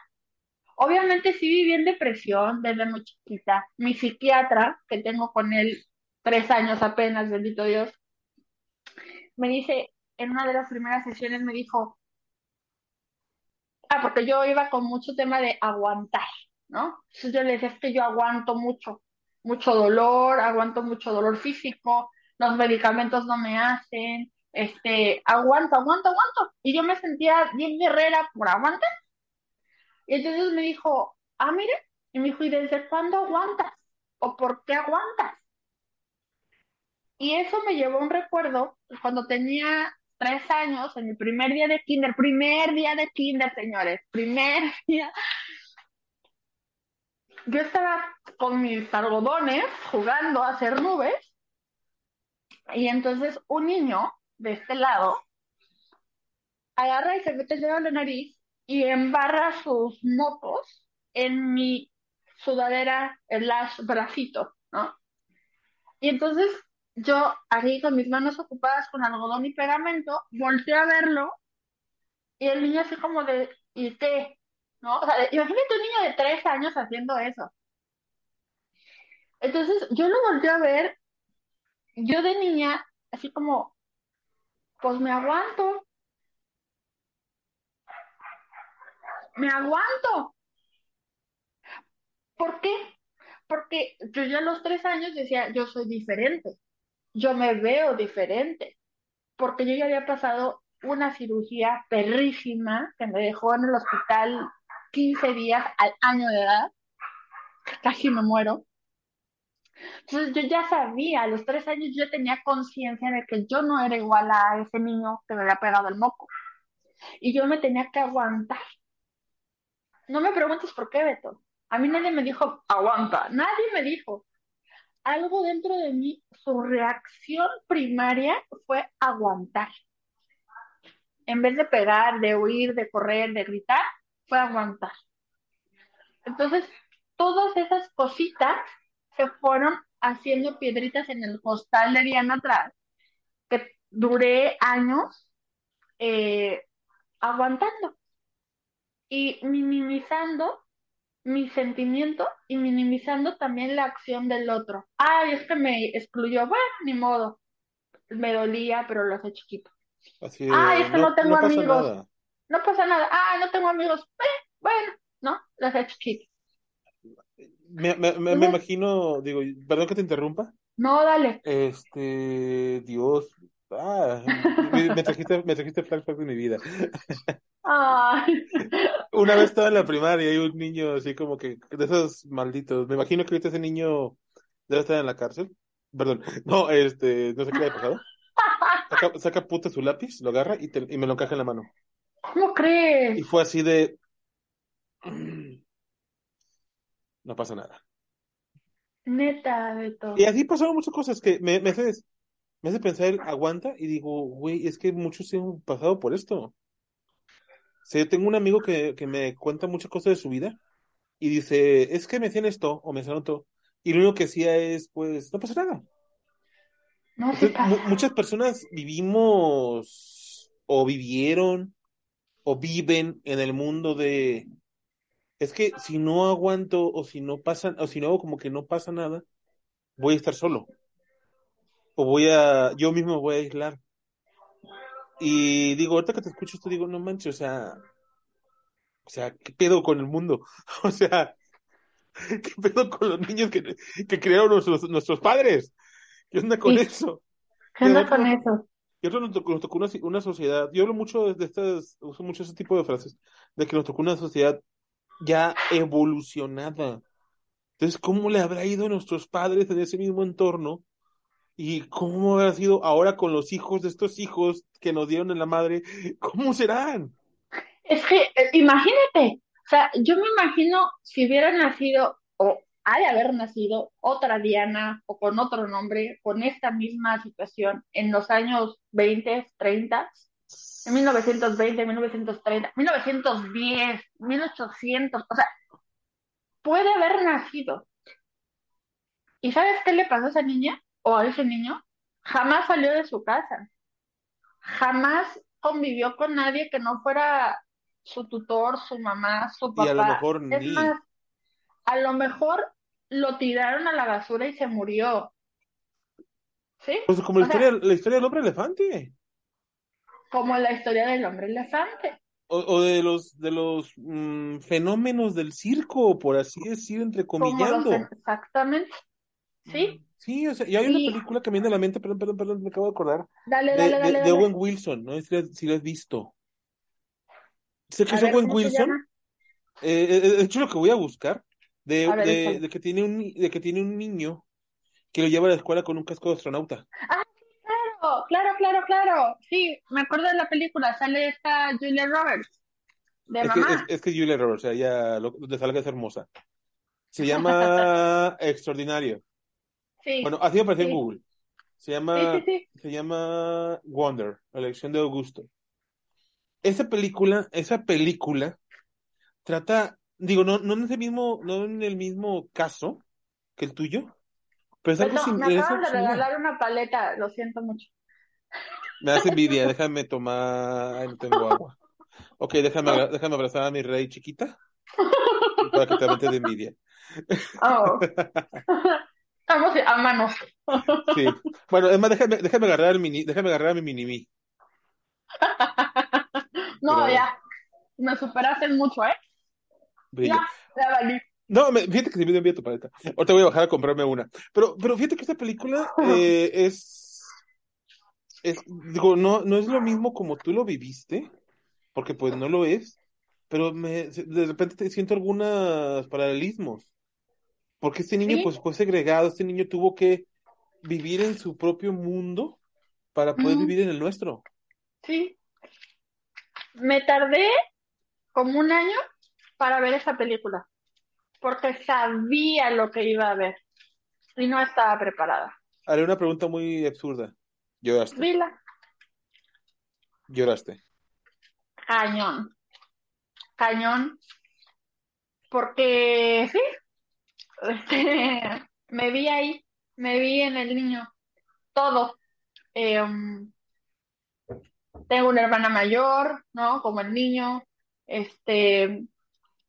B: Obviamente sí viví en depresión desde muy chiquita. Mi psiquiatra, que tengo con él tres años apenas, bendito Dios, me dice, en una de las primeras sesiones me dijo, ah, porque yo iba con mucho tema de aguantar, ¿no? Entonces yo le decía, es que yo aguanto mucho, mucho dolor, aguanto mucho dolor físico, los medicamentos no me hacen, este, aguanto, aguanto, aguanto. Y yo me sentía bien guerrera por aguantar. Y entonces me dijo, ah, mire, y me dijo, ¿y desde cuándo aguantas? ¿O por qué aguantas? Y eso me llevó a un recuerdo cuando tenía tres años, en mi primer día de kinder, primer día de kinder, señores, primer día. Yo estaba con mis algodones jugando a hacer nubes y entonces un niño de este lado agarra y se mete el dedo en la nariz y embarra sus motos en mi sudadera, el lash bracito, ¿no? Y entonces yo, aquí con mis manos ocupadas con algodón y pegamento, volteé a verlo y el niño así como de, ¿y qué? ¿No? O sea, imagínate un niño de tres años haciendo eso. Entonces yo lo volteé a ver, yo de niña, así como, pues me aguanto, me aguanto. ¿Por qué? Porque yo ya a los tres años decía, yo soy diferente yo me veo diferente, porque yo ya había pasado una cirugía perrísima que me dejó en el hospital 15 días al año de edad, casi me muero. Entonces yo ya sabía, a los tres años yo tenía conciencia de que yo no era igual a ese niño que me había pegado el moco. Y yo me tenía que aguantar. No me preguntes por qué, Beto. A mí nadie me dijo, aguanta. Nadie me dijo algo dentro de mí, su reacción primaria fue aguantar. En vez de pegar, de huir, de correr, de gritar, fue aguantar. Entonces, todas esas cositas se fueron haciendo piedritas en el costal de Diana atrás, que duré años eh, aguantando y minimizando mi sentimiento y minimizando también la acción del otro. Ay, es que me excluyó. Bueno, ni modo. Me dolía, pero lo hace chiquito.
A: Así
B: Ay, es que no, tengo amigos.
A: nada.
B: No pasa nada. Ah, no tengo amigos. Eh, bueno, ¿no? Lo hace chiquito.
A: Me, me, me, me imagino, digo, perdón que te interrumpa.
B: No, dale.
A: Este, Dios, ah, me, me trajiste, me trajiste flashback de mi vida.
B: Ay.
A: Una vez estaba en la primaria y hay un niño así como que, de esos malditos. Me imagino que ahorita ese niño debe estar en la cárcel. Perdón, no, este, no sé qué le ha pasado. Saca, saca puta su lápiz, lo agarra y, te- y me lo encaja en la mano.
B: ¿Cómo
A: Y
B: crees?
A: fue así de, no pasa nada.
B: Neta, Beto.
A: Y así pasaron muchas cosas que me, me hace, me hace pensar, aguanta, y digo, güey, es que muchos han pasado por esto. O sea, yo tengo un amigo que, que me cuenta muchas cosas de su vida y dice, es que me hacían esto o me hacían otro. Y lo único que hacía es, pues, no pasa nada.
B: No se
A: Entonces, mu-
B: pasa.
A: muchas personas vivimos o vivieron o viven en el mundo de, es que si no aguanto o si no pasa, o si no hago como que no pasa nada, voy a estar solo. O voy a, yo mismo voy a aislar. Y digo, ahorita que te escucho esto, digo, no manches, o sea, o sea, ¿qué pedo con el mundo? O sea, ¿qué pedo con los niños que, que crearon nuestros, nuestros padres? ¿Qué onda con
B: Sí.
A: eso?
B: ¿Qué onda con eso?
A: y nos tocó, nos tocó una, una sociedad, yo hablo mucho de estas, uso mucho ese tipo de frases, de que nos tocó una sociedad ya evolucionada. Entonces, ¿cómo le habrá ido a nuestros padres en ese mismo entorno? ¿Y cómo habrá sido ahora con los hijos de estos hijos que nos dieron en la madre? ¿Cómo serán?
B: Es que, eh, imagínate, o sea, yo me imagino si hubiera nacido, o ha de haber nacido otra Diana, o con otro nombre, con esta misma situación, en los años 20, 30, en 1920, 1930, 1910, 1800, o sea, puede haber nacido. ¿Y sabes qué le pasó a esa niña o a ese niño? Jamás salió de su casa, jamás convivió con nadie que no fuera su tutor, su mamá, su papá.
A: Y a lo mejor
B: es
A: ni.
B: más, a lo mejor lo tiraron a la basura y se murió. ¿Sí?
A: Pues como la
B: O sea,
A: historia, la historia del hombre elefante.
B: como la historia del hombre elefante.
A: O, o de los, de los mm, fenómenos del circo, por así decir,
B: Como los,
A: entrecomillando.
B: exactamente. ¿Sí?
A: Sí, o sea, y hay una película que me viene a la mente, perdón, perdón, perdón, me acabo de acordar,
B: dale,
A: de,
B: dale,
A: de,
B: dale,
A: de
B: dale.
A: Owen Wilson, ¿no? Si la, si la has visto. Sé que
B: A
A: es
B: ver,
A: Owen
B: ¿cómo se
A: Wilson,
B: llama?
A: eh, eh, de hecho lo que voy a buscar, de,
B: A ver,
A: de,
B: échale.
A: de que tiene un, de que tiene un niño que lo lleva a la escuela con un casco de astronauta.
B: Ah, claro, claro, claro, claro. Sí, me acuerdo de la película. Sale esta Julia Roberts, de
A: Es que, es,
B: mamá.
A: es que Julia Roberts, o sea, ella, lo, donde salga es hermosa. Se llama Extraordinario.
B: Sí,
A: Bueno, así apareció en
B: sí,
A: Google. Se llama,
B: sí,
A: se llama Wonder, la elección de Augusto. Esa película, esa película trata, digo, no, no en ese mismo, no en el mismo caso que el tuyo, pero es algo
B: Perdón, me acaban de regalar una paleta, lo siento mucho.
A: Me hace envidia, déjame tomar, ay, no tengo agua. Ok, déjame, déjame abrazar a mi rey chiquita para que te de envidia.
B: Oh, estamos a manos.
A: Sí. Bueno, es más, déjame, déjame agarrar el mini, déjame agarrar mi mini mí.
B: No,
A: Pero,
B: ya, me superaste mucho, ¿eh?
A: brilla.
B: Ya, ya valí.
A: No, me- fíjate que sí me envía tu paleta. Ahorita voy a bajar a comprarme una. Pero, pero fíjate que esta película eh, es, es, digo, no, no es lo mismo como tú lo viviste, porque pues no lo es, pero me, de repente te siento algunos paralelismos, porque este niño
B: Sí,
A: pues fue segregado, este niño tuvo que vivir en su propio mundo para poder vivir en el nuestro.
B: sí. Me tardé como un año para ver esa película, porque sabía lo que iba a ver y no estaba preparada.
A: Haré una pregunta muy absurda. Lloraste,
B: Vila,
A: lloraste.
B: cañón, cañón, porque sí, me vi ahí, me vi en el niño, todo. Eh, tengo una hermana mayor, ¿no? Como el niño, este,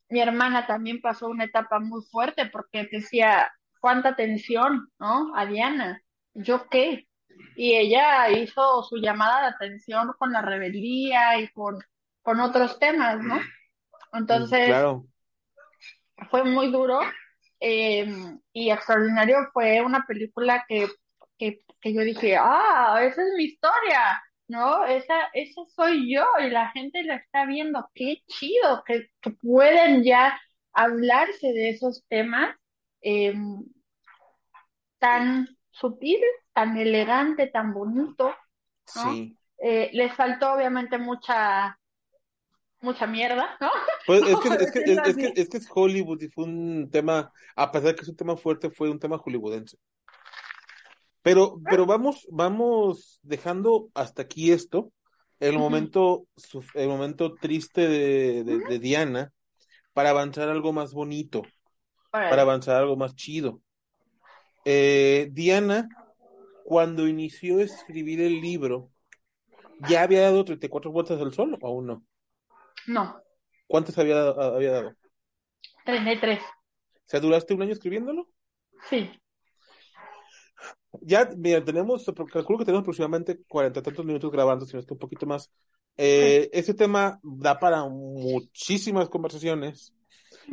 B: mi hermana también pasó una etapa muy fuerte porque decía, cuánta atención, ¿no? A Diana, ¿yo qué? Y ella hizo su llamada de atención con la rebeldía y con, con otros temas, ¿no?
A: Mm,
B: Entonces,
A: Claro,
B: fue muy duro eh, y Extraordinario fue una película que, que, que yo dije, ah, esa es mi historia, ¿no? Esa, esa soy yo y la gente la está viendo, qué chido que, que pueden ya hablarse de esos temas eh, tan sutil, tan elegante, tan bonito, ¿no?
A: sí.
B: Eh, les faltó obviamente mucha, mucha mierda, ¿no?
A: Pues es que, es que, es, es que, es que es Hollywood y fue un tema, a pesar de que es un tema fuerte, fue un tema hollywoodense. Pero, pero vamos, vamos dejando hasta aquí esto, el momento, el momento triste de, de,
B: ujú.
A: de Diana, para avanzar algo más bonito, para avanzar algo más chido. Eh, Diana, cuando inició a escribir el libro, ¿ya había dado 34 vueltas al sol o aún no?
B: No,
A: ¿Cuántas había, dado- había dado?
B: 33.
A: O sea, ¿duraste un año escribiéndolo?
B: Sí.
A: Ya, mira, tenemos, calculo que tenemos aproximadamente cuarenta y tantos minutos grabando, si no es que un poquito más.
B: Sí.
A: Eh, este tema da para muchísimas conversaciones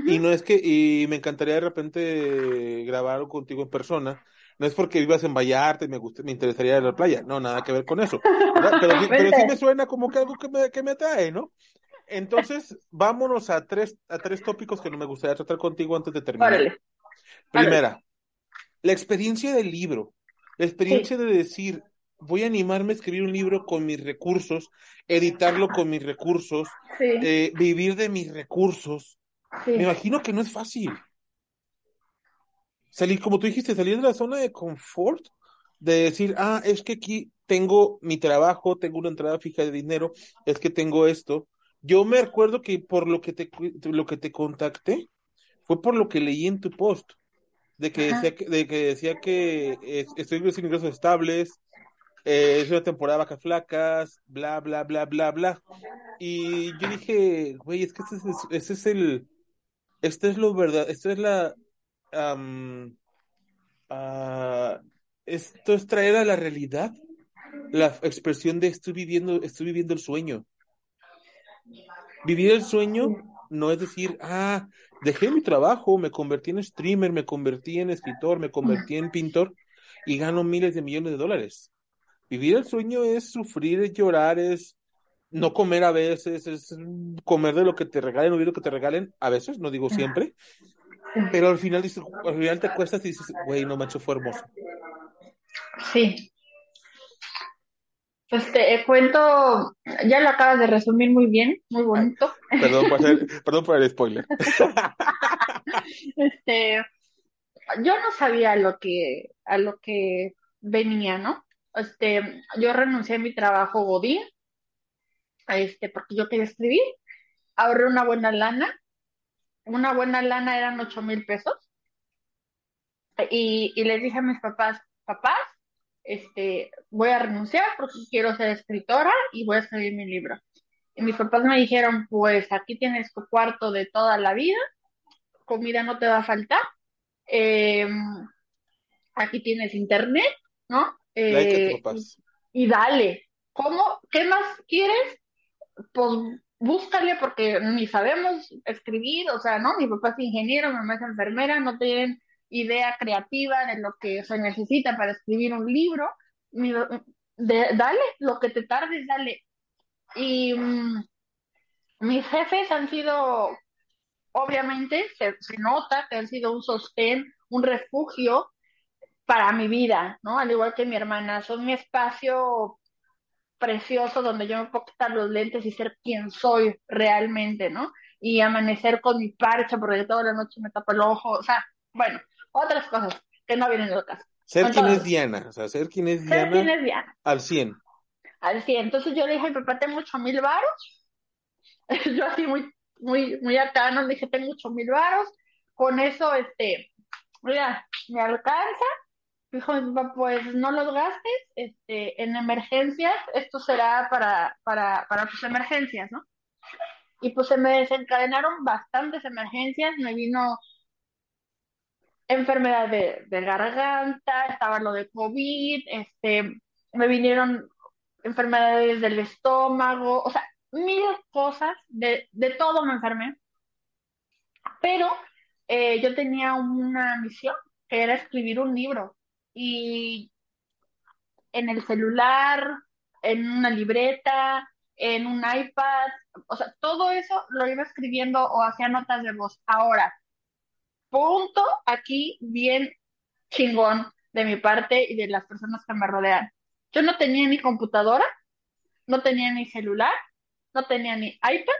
A: y no es que, y me encantaría de repente grabar contigo en persona. No es porque vivas en Vallarta y me guste, me interesaría ir a la playa, no, nada que ver con eso. Pero, sí- pero sí me suena como que algo que me, que me atrae, ¿no? Entonces, vámonos a tres, a tres tópicos que no me gustaría tratar contigo antes de terminar.
B: Órale, órale.
A: Primera, la experiencia del libro, la
B: Sí.
A: experiencia de decir, voy a animarme a escribir un libro con mis recursos, editarlo con mis recursos,
B: Sí,
A: eh, vivir de mis recursos. Me imagino que no es fácil. Salir, como tú dijiste, salir de la zona de confort, de decir, ah, es que aquí tengo mi trabajo, tengo una entrada fija de dinero, es que tengo esto. Yo me acuerdo que por lo que te, lo que te contacté fue por lo que leí en tu post de que
B: Ajá.
A: decía que, de que decía que es- estoy sin ingresos estables, eh, es una temporada vacas flacas, bla, bla, bla, bla, bla. Y yo dije, güey, es que este es, este es el, este es lo verdad, esto es la, uh, esto es traer a la realidad la expresión de estoy viviendo, estoy viviendo el sueño. Vivir el sueño no es decir, ah, dejé mi trabajo, me convertí en streamer, me convertí en escritor, me convertí en pintor y gano miles de millones de dólares. Vivir el sueño es sufrir, es llorar, es no comer a veces, es comer de lo que te regalen, oír lo que te regalen, a veces, no digo siempre, pero al final, al final te cuestas y dices, güey, no macho, fue hermoso.
B: Sí. Pues te cuento, ya lo acabas de resumir muy bien, muy bonito.
A: perdón, por perdón por el spoiler.
B: este, yo no sabía a lo que, a lo que venía, ¿no? Este, yo renuncié a mi trabajo Godín, este, porque yo quería escribir, ahorré una buena lana, una buena lana eran ocho mil pesos, y, y les dije a mis papás, papás, este, voy a renunciar porque quiero ser escritora y voy a escribir mi libro. Y mis papás me dijeron, pues aquí tienes tu cuarto de toda la vida, comida no te va a faltar, em, aquí tienes internet, ¿no?
A: Eh,
B: y, dale, ¿cómo? ¿Qué más quieres? Pues búscale porque ni sabemos escribir, o sea, ¿no? Mi papá es ingeniero, mi mamá es enfermera, no tienen idea creativa de lo que se necesita para escribir un libro, dale, lo que te tardes, dale. Y mm, mis jefes han sido, obviamente, se, nota que han sido un sostén, un refugio para mi vida, ¿no? Al igual que mi hermana, son mi espacio precioso donde yo me puedo quitar los lentes y ser quien soy realmente, ¿no? Y amanecer con mi parcha porque toda la noche me tapo el ojo, o sea, bueno, otras cosas que no vienen del caso.
A: Ser quien es Diana, o sea, ser quien es Diana.
B: Ser quien es Diana.
A: Al 100.
B: Al 100. Entonces yo le dije papá, tengo ocho mil varos. yo así muy, muy, muy acá, no le dije, tengo ocho mil varos. Con eso, este, mira, me alcanza. Dijo mi papá, pues no los gastes, este, en emergencias, esto será para, para, para tus emergencias, ¿no? Y pues se me desencadenaron bastantes emergencias, me vino enfermedad de, garganta, estaba lo de COVID, este, me vinieron enfermedades del estómago, o sea, mil cosas, de, de todo me enfermé. Pero eh, yo tenía una misión, que era escribir un libro. Y en el celular, en una libreta, en un iPad, o sea, todo eso lo iba escribiendo o hacía notas de voz. Ahora, punto aquí bien chingón de mi parte y de las personas que me rodean. Yo no tenía ni computadora, no tenía ni celular, no tenía ni iPad,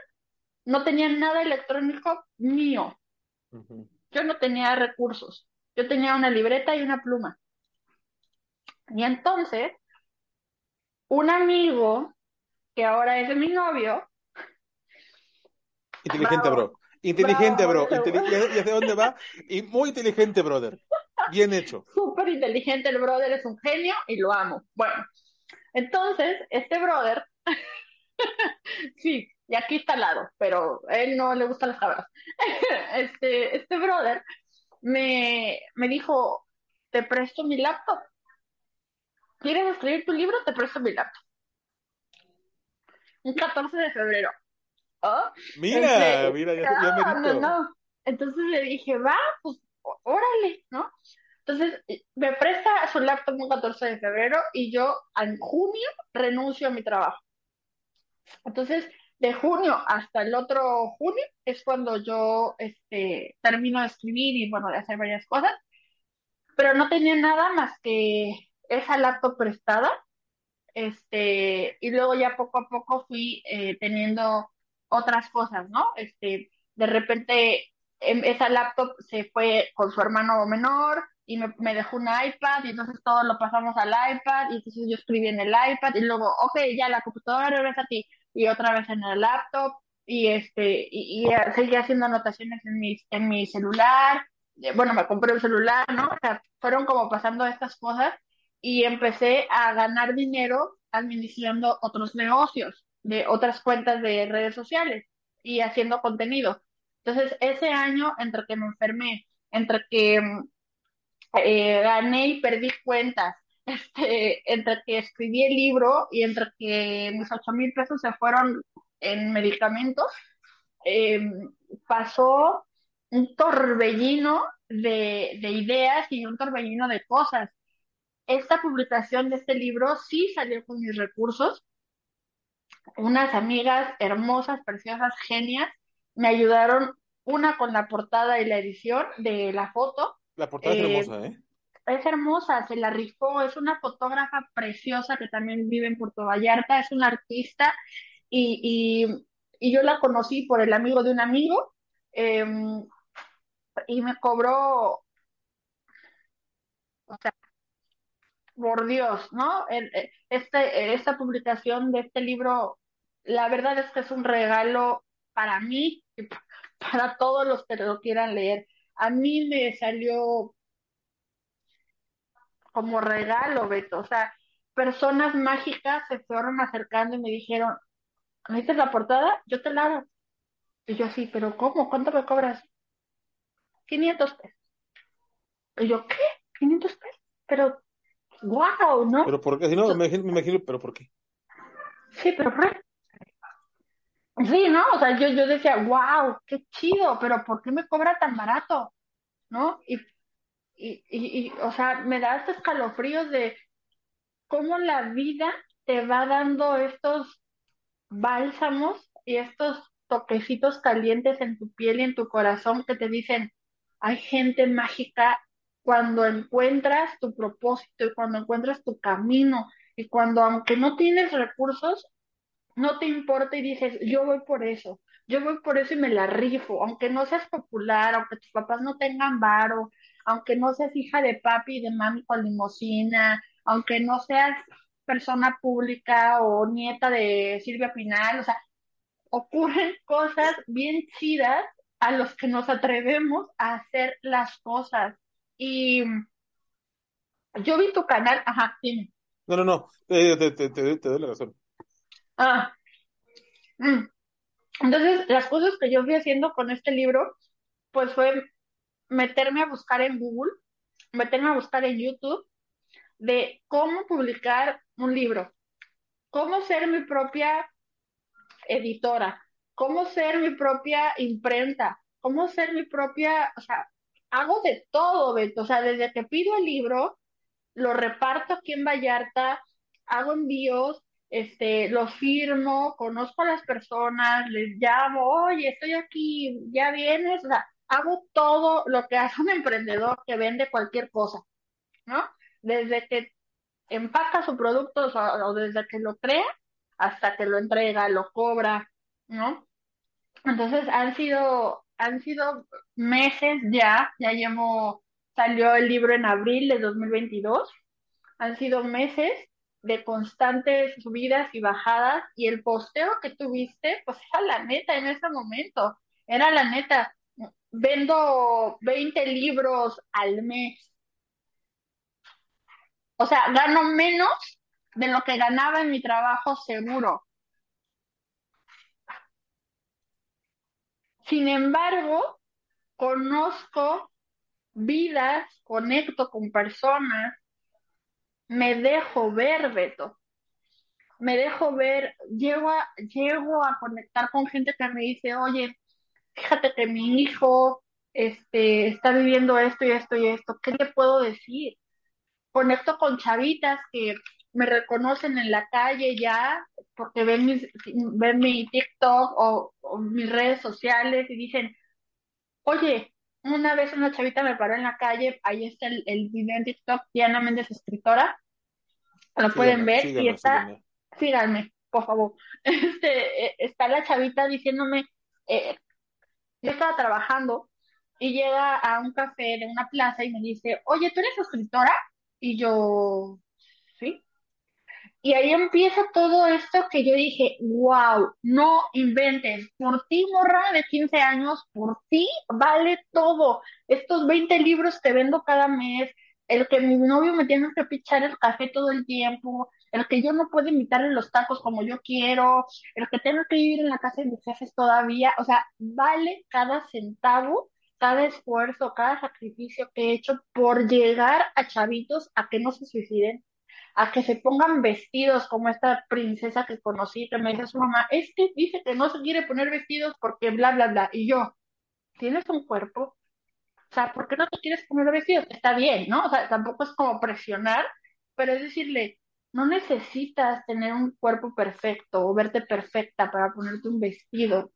B: no tenía nada electrónico mío. Yo no tenía recursos. Yo tenía una libreta y una pluma. Y entonces, un amigo, que ahora es mi novio.
A: Inteligente, bro. Inteligente, bro. ya, sé dónde va. Y muy inteligente, brother. Bien hecho.
B: Súper inteligente el brother, es un genio y lo amo. Bueno, entonces, este brother, sí, y aquí está al lado, pero a él no le gustan las cabras. este, este brother me, me dijo, te presto mi laptop. ¿Quieres escribir tu libro? Te presto mi laptop. Un 14 de febrero.
A: Mira, mira, ya, me
B: no, Entonces le dije, va, pues órale, ¿no? Entonces me presta su laptop un 14 de febrero y yo en junio renuncio a mi trabajo. Entonces, de junio hasta el otro junio es cuando yo este, termino de escribir y bueno, de hacer varias cosas, pero no tenía nada más que esa laptop prestada. Este, y luego ya poco a poco fui eh, teniendo otras cosas, ¿no? Este, de repente em, esa laptop se fue con su hermano menor y me, dejó un iPad y entonces todo lo pasamos al iPad y entonces yo escribí en el iPad y luego, ok, ya la computadora regresa a ti y otra vez en el laptop y este y, y seguí haciendo anotaciones en mi, en mi celular, bueno, me compré un celular, ¿no? O sea, fueron como pasando estas cosas y empecé a ganar dinero administrando otros negocios de otras cuentas de redes sociales y haciendo contenido. Entonces, ese año, entre que me enfermé, entre que eh, gané y perdí cuentas, este, entre que escribí el libro y entre que mis ocho mil pesos se fueron en medicamentos, eh, pasó un torbellino de, de ideas y un torbellino de cosas. Esta publicación de este libro sí salió con mis recursos. Unas amigas hermosas, preciosas, genias, me ayudaron una con la portada y la edición de la foto.
A: La portada es
B: Eh,
A: hermosa, ¿eh?
B: es hermosa, se la rifó, es una fotógrafa preciosa que también vive en Puerto Vallarta, es una artista y, y, y yo la conocí por el amigo de un amigo eh, y me cobró, o sea, por Dios, ¿no? Eh, Este, esta publicación de este libro, la verdad es que es un regalo para mí y pa- para todos los que lo quieran leer. A mí me salió como regalo, Beto. O sea, personas mágicas se fueron acercando y me dijeron, ¿necesitas la portada? Yo te la hago. Y yo así, ¿pero cómo? ¿Cuánto me cobras? 500 pesos. Y yo, ¿qué? 500 pesos. Pero, wow, ¿no?
A: Pero por qué, si no, me imagino, me imagino, pero ¿por qué?
B: Sí, pero ¿por qué? Sí, ¿no? O sea, yo, yo decía, wow, qué chido, pero ¿por qué me cobra tan barato? ¿No? Y, y, y, y, o sea, me da estos escalofríos de cómo la vida te va dando estos bálsamos y estos toquecitos calientes en tu piel y en tu corazón que te dicen, hay gente mágica cuando encuentras tu propósito y cuando encuentras tu camino y cuando aunque no tienes recursos, no te importa y dices, yo voy por eso, yo voy por eso y me la rifo, aunque no seas popular, aunque tus papás no tengan varo, aunque no seas hija de papi y de mami con limosina, aunque no seas persona pública o nieta de Silvia Pinal, o sea, ocurren cosas bien chidas a los que nos atrevemos a hacer las cosas. Y yo vi tu canal, ajá, dime.
A: No, no, no, te, te, te, te doy la razón.
B: Ah, mm. Entonces, las cosas que yo fui haciendo con este libro, pues fue meterme a buscar en Google, meterme a buscar en YouTube de cómo publicar un libro, cómo ser mi propia editora, cómo ser mi propia imprenta, cómo ser mi propia, o sea, hago de todo, Beto, o sea, desde que pido el libro, lo reparto aquí en Vallarta, hago envíos, este, lo firmo, conozco a las personas, les llamo, oye, estoy aquí, ya vienes, o sea, hago todo lo que hace un emprendedor que vende cualquier cosa, ¿no? Desde que empaca su producto o, o desde que lo crea hasta que lo entrega, lo cobra, ¿no? Entonces han sido, han sido meses ya, ya llevo, salió el libro en abril de 2022, han sido meses de constantes subidas y bajadas y el posteo que tuviste, pues era la neta en ese momento, era la neta, vendo 20 libros al mes, o sea, gano menos de lo que ganaba en mi trabajo seguro. Sin embargo, conozco vidas, conecto con personas, me dejo ver, Beto. Me dejo ver, llego a, llego a conectar con gente que me dice, oye, fíjate que mi hijo este, está viviendo esto y esto y esto, ¿qué le puedo decir? Conecto con chavitas que me reconocen en la calle ya porque ven, mis, ven mi TikTok o, o mis redes sociales y dicen, oye, una vez una chavita me paró en la calle, ahí está el, el video en TikTok, Diana Méndez, escritora, lo pueden ver y
A: síganla,
B: está, síganme, por favor. Este, eh, está la chavita diciéndome, eh, yo estaba trabajando y llega a un café de una plaza y me dice, oye, ¿tú eres escritora? Y yo, sí. Y ahí empieza todo esto que yo dije, wow, no inventes, por ti, morra de 15 años, por ti vale todo. Estos 20 libros que vendo cada mes, el que mi novio me tiene que pichar el café todo el tiempo, el que yo no puedo invitarle los tacos como yo quiero, el que tengo que vivir en la casa de mis jefes todavía, o sea, vale cada centavo, cada esfuerzo, cada sacrificio que he hecho por llegar a chavitos a que no se suiciden, a que se pongan vestidos como esta princesa que conocí, que me dice su mamá, es que dice que no se quiere poner vestidos porque bla, bla, bla, y yo, ¿tienes un cuerpo? O sea, ¿por qué no te quieres poner vestido? Está bien, ¿no? O sea, tampoco es como presionar, pero es decirle, no necesitas tener un cuerpo perfecto o verte perfecta para ponerte un vestido.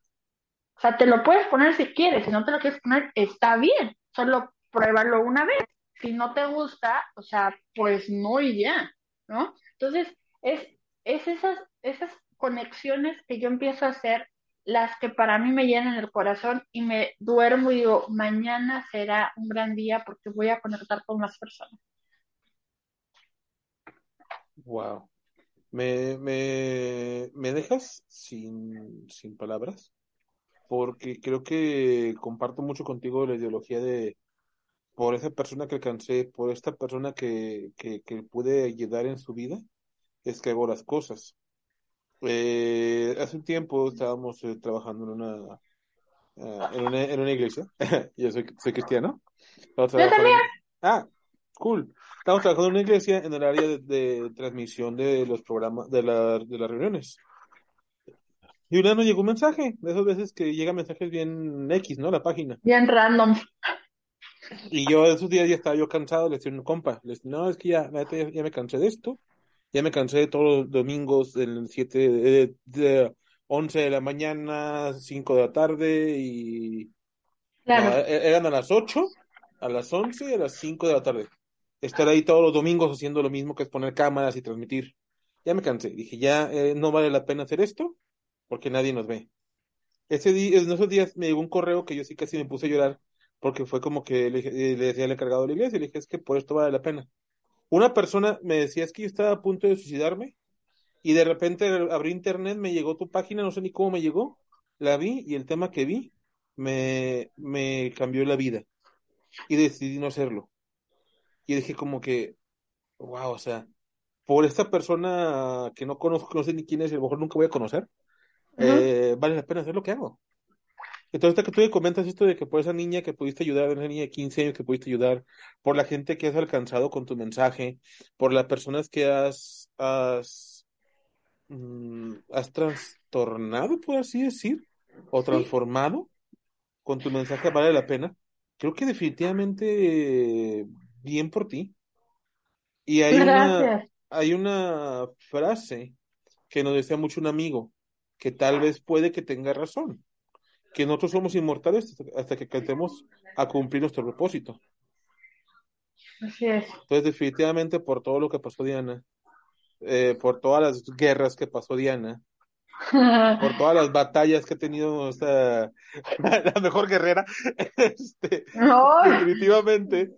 B: O sea, te lo puedes poner si quieres, si no te lo quieres poner, está bien, solo pruébalo una vez. Si no te gusta, o sea, pues no y ya, ¿no? Entonces, es, es esas, esas conexiones que yo empiezo a hacer las que para mí me llenan el corazón y me duermo y digo, mañana será un gran día porque voy a conectar con más personas.
A: Wow. Me, me, me dejas sin, sin palabras porque creo que comparto mucho contigo la ideología de por esa persona que alcancé, por esta persona que, que, que pude ayudar en su vida, es que hago las cosas. Eh, hace un tiempo estábamos eh, trabajando en una, uh, en una, en una iglesia. Yo soy, soy cristiano.
B: Yo también.
A: Ah, cool. Estamos trabajando en una iglesia en el área de, de transmisión de los programas, de, la, de las reuniones. Y una nos llegó un mensaje, de esas veces que llega mensajes bien X, ¿no? La página.
B: Bien random.
A: Y yo esos días ya estaba yo cansado, le decía un compa, le decía, no, es que ya, ya, ya me cansé de esto ya me cansé de todos los domingos del 7 de, de 11 de la mañana, 5 de la tarde y
B: Claro.
A: no, e- eran a las 8, a las 11 y a las 5 de la tarde. Estar ahí todos los domingos haciendo lo mismo que es poner cámaras y transmitir. Ya me cansé, dije, ya eh, no vale la pena hacer esto porque nadie nos ve. Ese día, en esos días me llegó un correo que yo sí casi me puse a llorar porque fue como que le, dije- le decía al encargado de la iglesia, le dije, es que por esto vale la pena. Una persona me decía, es que yo estaba a punto de suicidarme y de repente abrí internet, me llegó tu página, no sé ni cómo me llegó, la vi y el tema que vi me, me cambió la vida y decidí no hacerlo. Y dije como que, wow, o sea, por esta persona que no conozco, no sé ni quién es y a lo mejor nunca voy a conocer, eh, vale la pena hacer lo que hago. Entonces, que tú me comentas esto de que por esa niña que pudiste ayudar, esa niña de 15 años que pudiste ayudar, por la gente que has alcanzado con tu mensaje, por las personas que has, has, mm, has trastornado, por así decir, o
B: Sí,
A: transformado con tu mensaje, vale la pena. Creo que definitivamente bien por ti. Y hay una, hay una frase que nos decía mucho un amigo, que tal vez puede que tenga razón. Que nosotros somos inmortales hasta que cantemos a cumplir nuestro propósito.
B: Así es.
A: Entonces, definitivamente, por todo lo que pasó Diana, eh, por todas las guerras que pasó Diana, por todas las batallas que ha tenido esta, la mejor guerrera, este,
B: No,
A: definitivamente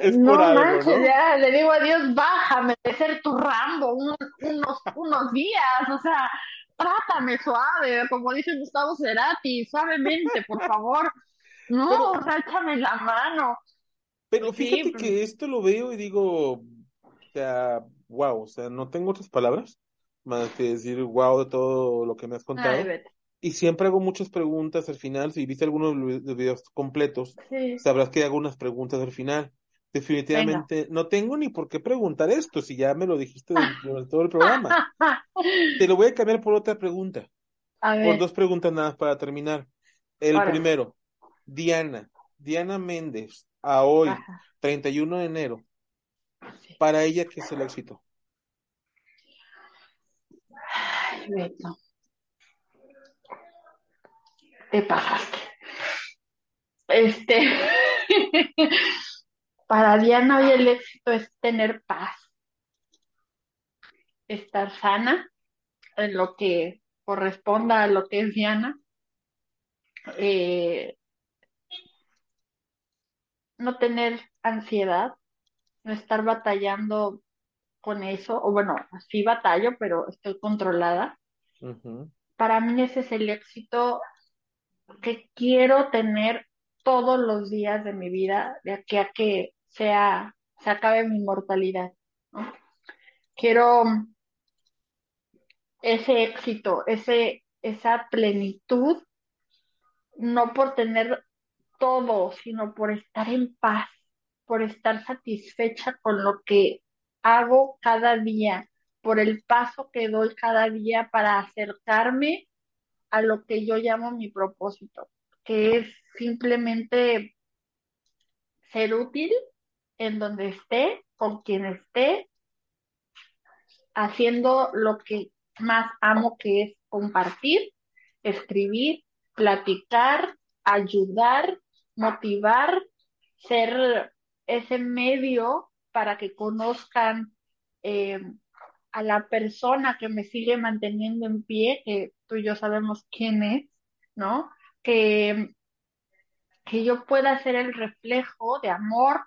A: es por
B: no
A: algo,
B: manches,
A: ¿no?
B: ya le digo a Dios, bájame de ser tu Rambo un- unos, unos días, o sea, trátame suave, como dice Gustavo Cerati, suavemente, por favor. No,
A: Pero,
B: la mano.
A: pero
B: sí,
A: fíjate que esto lo veo y digo, o sea, wow, o sea, no tengo otras palabras más que decir wow de todo lo que me has contado. Y siempre hago muchas preguntas al final. Si viste algunos de los videos completos,
B: Sí,
A: sabrás que hago unas preguntas al final.
B: Venga.
A: Definitivamente no tengo ni por qué preguntar esto, si ya me lo dijiste durante todo el programa. Te lo voy a cambiar por otra pregunta,
B: A
A: por dos preguntas nada más para terminar. El
B: ahora,
A: primero, Diana, Diana Méndez, a hoy,
B: ajá,
A: 31 de enero,
B: sí.
A: para ella, ¿qué es el éxito?
B: Ay, Beto, te pasaste. Este, para Diana hoy el éxito es tener paz, estar sana en lo que corresponda a lo que es Diana, eh, no tener ansiedad, no estar batallando con eso, o bueno, sí batallo, pero estoy controlada. Para mí ese es el éxito que quiero tener todos los días de mi vida, de aquí a que sea se acabe mi mortalidad. Quiero ese éxito, ese, esa plenitud, no por tener todo, sino por estar en paz, por estar satisfecha con lo que hago cada día, por el paso que doy cada día para acercarme a lo que yo llamo mi propósito, que es simplemente ser útil en donde esté, con quien esté, haciendo lo que más amo, que es compartir, escribir, platicar, ayudar, motivar, ser ese medio para que conozcan eh, a la persona que me sigue manteniendo en pie, que tú y yo sabemos quién es, ¿no? Que, que yo pueda ser el reflejo de amor,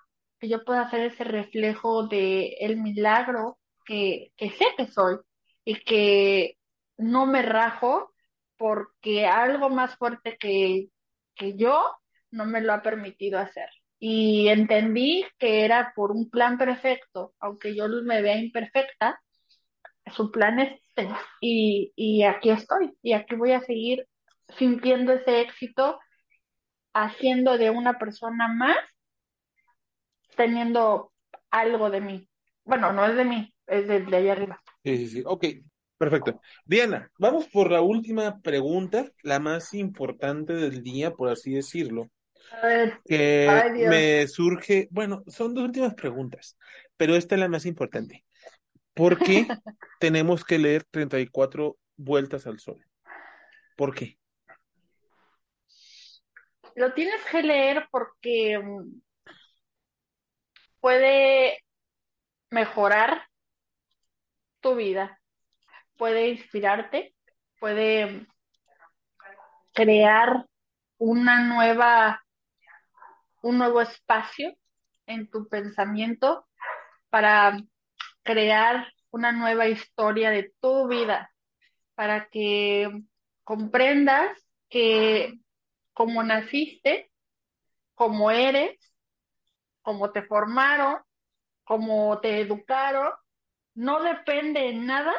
B: yo pueda ser ese reflejo de el milagro que, que sé que soy y que no me rajo porque algo más fuerte que, que yo no me lo ha permitido hacer. Y entendí que era por un plan perfecto, aunque yo me vea imperfecta, su plan es este. Y, y aquí estoy, y aquí voy a seguir sintiendo ese éxito, haciendo de una persona más, teniendo algo de mí. Bueno, no es de mí, es de, de allá arriba.
A: Sí, sí, sí. Ok, perfecto. Diana, vamos por la última pregunta, la más importante del día, por así decirlo.
B: A ver,
A: Que
B: ay
A: me surge, bueno, son dos últimas preguntas, pero esta es la más importante. ¿Por qué tenemos que leer 34 vueltas al sol? ¿Por qué?
B: Lo tienes que leer porque mm, puede mejorar tu vida, puede inspirarte, puede crear una nueva, un nuevo espacio en tu pensamiento para crear una nueva historia de tu vida, para que comprendas que como naciste, como eres, como te formaron, como te educaron, no depende en nada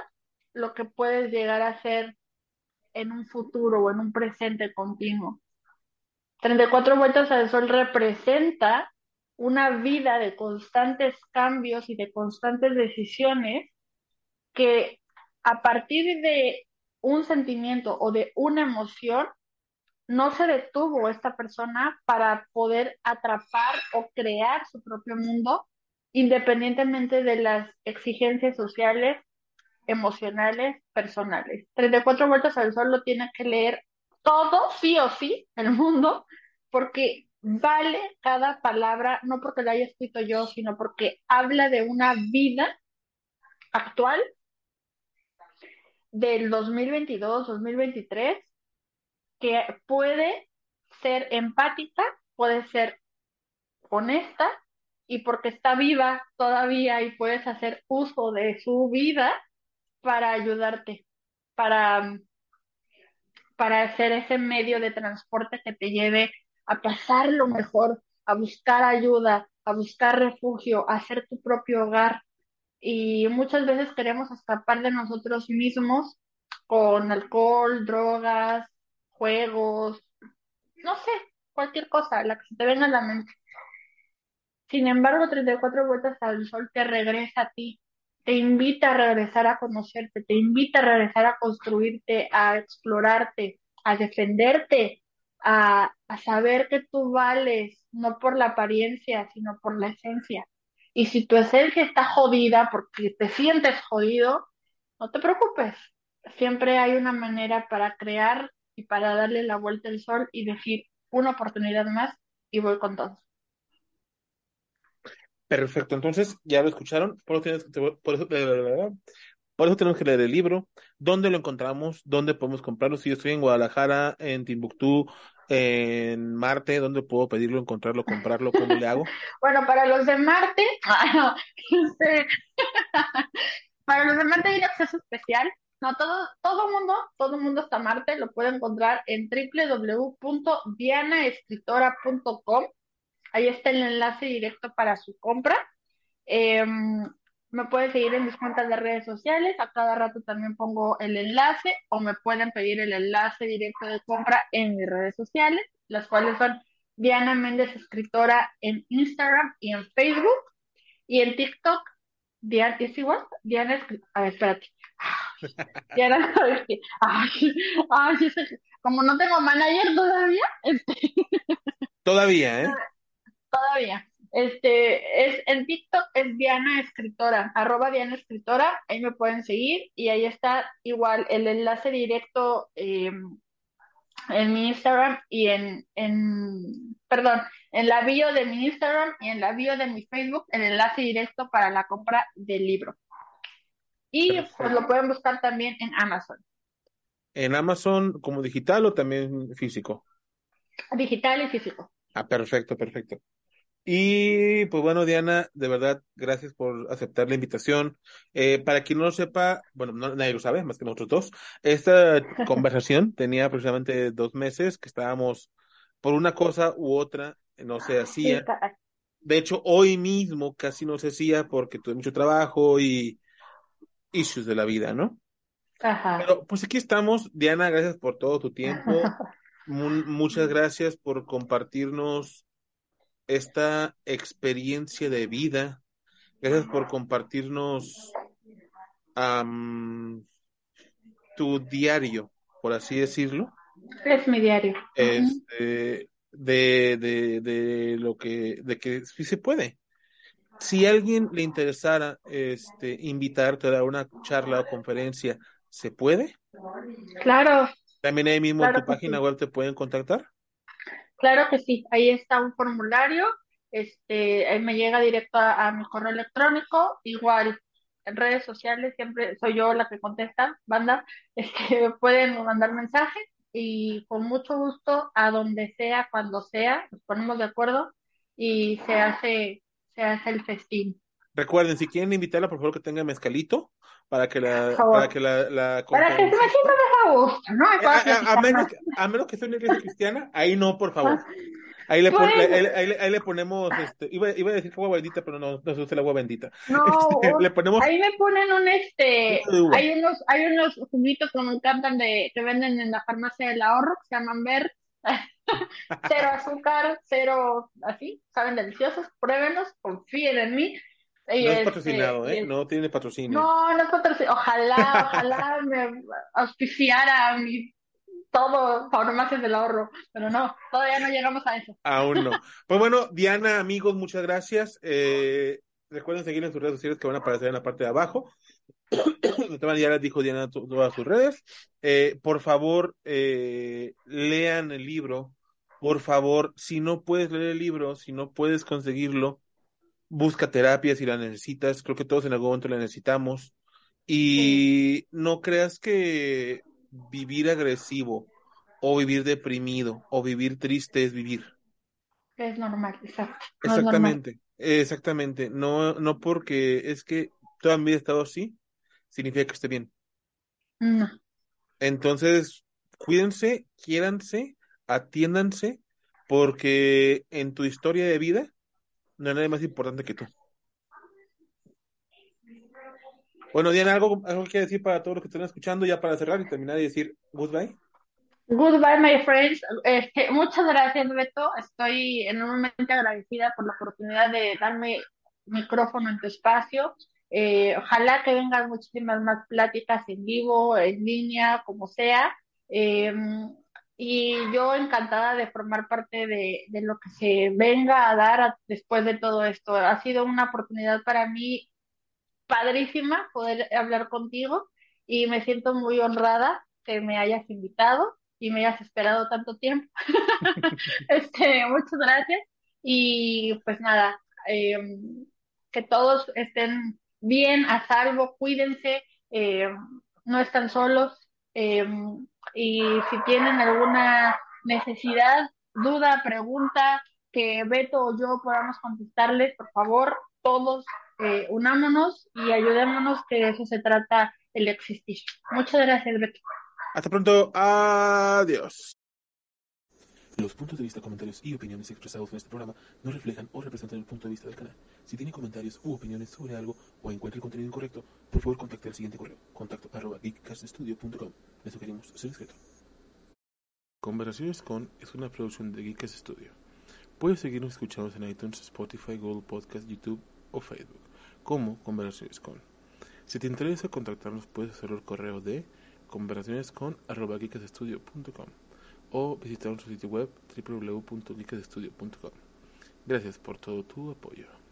B: lo que puedes llegar a ser en un futuro o en un presente continuo. 34 vueltas al sol representa una vida de constantes cambios y de constantes decisiones que a partir de un sentimiento o de una emoción no se detuvo esta persona para poder atrapar o crear su propio mundo independientemente de las exigencias sociales, emocionales, personales. 34 vueltas al sol lo tiene que leer todo, sí o sí, el mundo, porque vale cada palabra, no porque la haya escrito yo, sino porque habla de una vida actual del 2022-2023 puede ser empática, puede ser honesta y porque está viva todavía y puedes hacer uso de su vida para ayudarte, para, para hacer ese medio de transporte que te lleve a pasar lo mejor, a buscar ayuda, a buscar refugio, a hacer tu propio hogar. Y muchas veces queremos escapar de nosotros mismos con alcohol, drogas, juegos, no sé, cualquier cosa, la que se te venga a la mente. Sin embargo, 34 vueltas al sol te regresa a ti, te invita a regresar a conocerte, te invita a regresar a construirte, a explorarte, a defenderte, a, a saber que tú vales, no por la apariencia, sino por la esencia. Y si tu esencia está jodida porque te sientes jodido, no te preocupes. Siempre hay una manera para crear y para darle la vuelta al sol y decir una oportunidad más y voy con todo.
A: Perfecto, entonces ya lo escucharon, por eso, tienes, por, eso, por eso tenemos que leer el libro. ¿Dónde lo encontramos? ¿Dónde podemos comprarlo? Si yo estoy en Guadalajara, en Timbuktu, en Marte, ¿dónde puedo pedirlo, encontrarlo, comprarlo? ¿Cómo le hago?
B: Bueno, para los de Marte, para los de Marte hay un acceso especial. No, todo, todo mundo, todo mundo está Marte, lo puede encontrar en www.dianaescritora.com. Ahí está el enlace directo para su compra. Em, me pueden seguir en mis cuentas de redes sociales, a cada rato también pongo el enlace o me pueden pedir el enlace directo de compra en mis redes sociales, las cuales son Diana Méndez, escritora en Instagram y en Facebook y en TikTok. Diana, ¿es igual? Diana, a ver, espérate. Ay, ay, como no tengo manager todavía, este...
A: Todavía, ¿eh?
B: Todavía. Este, es, en TikTok es Diana Escritora, arroba Diana Escritora, ahí me pueden seguir y ahí está igual el enlace directo eh, en mi Instagram y en, en, perdón, en la bio de mi Instagram y en la bio de mi Facebook, el enlace directo para la compra del libro. Y pues lo pueden buscar también en Amazon.
A: ¿En Amazon como digital o también físico?
B: Digital y físico.
A: Ah, perfecto, perfecto. Y pues bueno, Diana, de verdad, gracias por aceptar la invitación. Eh, para quien no lo sepa, bueno, nadie lo sabe, más que nosotros dos, esta conversación tenía aproximadamente dos meses que estábamos por una cosa u otra, no se hacía. De hecho, hoy mismo casi no se hacía porque tuve mucho trabajo y issues de la vida, ¿no?
B: Ajá.
A: Pero pues aquí estamos. Diana, gracias por todo tu tiempo. muchas gracias por compartirnos esta experiencia de vida. Gracias por compartirnos tu diario, por así decirlo.
B: Es mi diario.
A: Este, de, de, de lo que, de que sí se puede. Si a alguien le interesara este, invitarte a dar una charla o conferencia, ¿se puede?
B: Claro.
A: También ahí mismo en tu página web te pueden contactar.
B: Claro que sí, ahí está un formulario, este, me llega directo a, mi correo electrónico, igual en redes sociales siempre soy yo la que contesta, banda, este, pueden mandar mensaje y con mucho gusto a donde sea, cuando sea, nos ponemos de acuerdo y se hace, se hace el festín.
A: Recuerden, si quieren invitarla, por favor que tenga mezcalito para que la, para que la, la
B: para que se me sienta a gusto, ¿no?
A: A, a, a, menos, a menos que sea una iglesia cristiana, ahí no, por favor. Ahí le, pon, ahí, ahí, ahí, le ponemos, este, iba, iba, a decir agua bendita, pero no, no se usa el agua bendita.
B: No, este, le ponemos... ahí me ponen un, este, hay unos, hay unos juguitos que me encantan de, que venden en la farmacia del ahorro, que se llaman Ver, cero azúcar, cero, así, saben deliciosos, pruébenlos, confíen en mí,
A: no es este, patrocinado, ¿eh? No tiene patrocinio.
B: No, no es patrocinado. Ojalá, ojalá me auspiciara mi todo farmacias del ahorro, pero no, todavía no llegamos a eso.
A: Aún no. Pues bueno, Diana, amigos, muchas gracias. Eh, recuerden seguir en sus redes sociales que van a aparecer en la parte de abajo. ya les dijo Diana todas sus redes. Eh, por favor, eh, lean el libro. Por favor, si no puedes leer el libro, si no puedes conseguirlo, busca terapia si la necesitas, creo que todos en algún momento la necesitamos. Y no creas que vivir agresivo o vivir deprimido o vivir triste es vivir.
B: Es normal, exacto.
A: exactamente, exactamente. No, no porque es que toda mi vida he estado así, significa que esté bien.
B: No.
A: Entonces, cuídense, quiéranse, atiéndanse, porque en tu historia de vida no hay nadie más importante que tú. Bueno, Diana, ¿algo, algo que decir para todos los que están escuchando ya para cerrar y terminar y decir goodbye?
B: Goodbye, my friends. Este, muchas gracias, Beto. Estoy enormemente agradecida por la oportunidad de darme micrófono en tu espacio. Eh, ojalá que vengan muchísimas más pláticas en vivo, en línea, como sea. Eh, y yo encantada de formar parte de, lo que se venga a dar después de todo esto. Ha sido una oportunidad para mí padrísima poder hablar contigo y me siento muy honrada que me hayas invitado y me hayas esperado tanto tiempo. este, muchas gracias y pues nada, eh, que todos estén bien, a salvo, cuídense, eh, no están solos. Eh, y si tienen alguna necesidad, duda, pregunta, que Beto o yo podamos contestarles, por favor, todos eh, unámonos y ayudémonos, que de eso se trata el existir. Muchas gracias, Beto.
A: Hasta pronto. Adiós. Los puntos de vista, comentarios y opiniones expresados en este programa no reflejan o representan el punto de vista del canal. Si tiene comentarios u opiniones sobre algo o encuentra el contenido incorrecto, por favor contacte al siguiente correo, contacto arroba geekcaststudio.com. Le sugerimos ser discreto. Conversaciones con es una producción de Geekcast Studio. Puedes seguirnos escuchando en iTunes, Spotify, Google Podcast, YouTube o Facebook, como Conversaciones con. Si te interesa contactarnos, puedes hacerlo al correo de conversacionescon.com o visitar nuestro sitio web www.geekcastudio.com. Gracias por todo tu apoyo.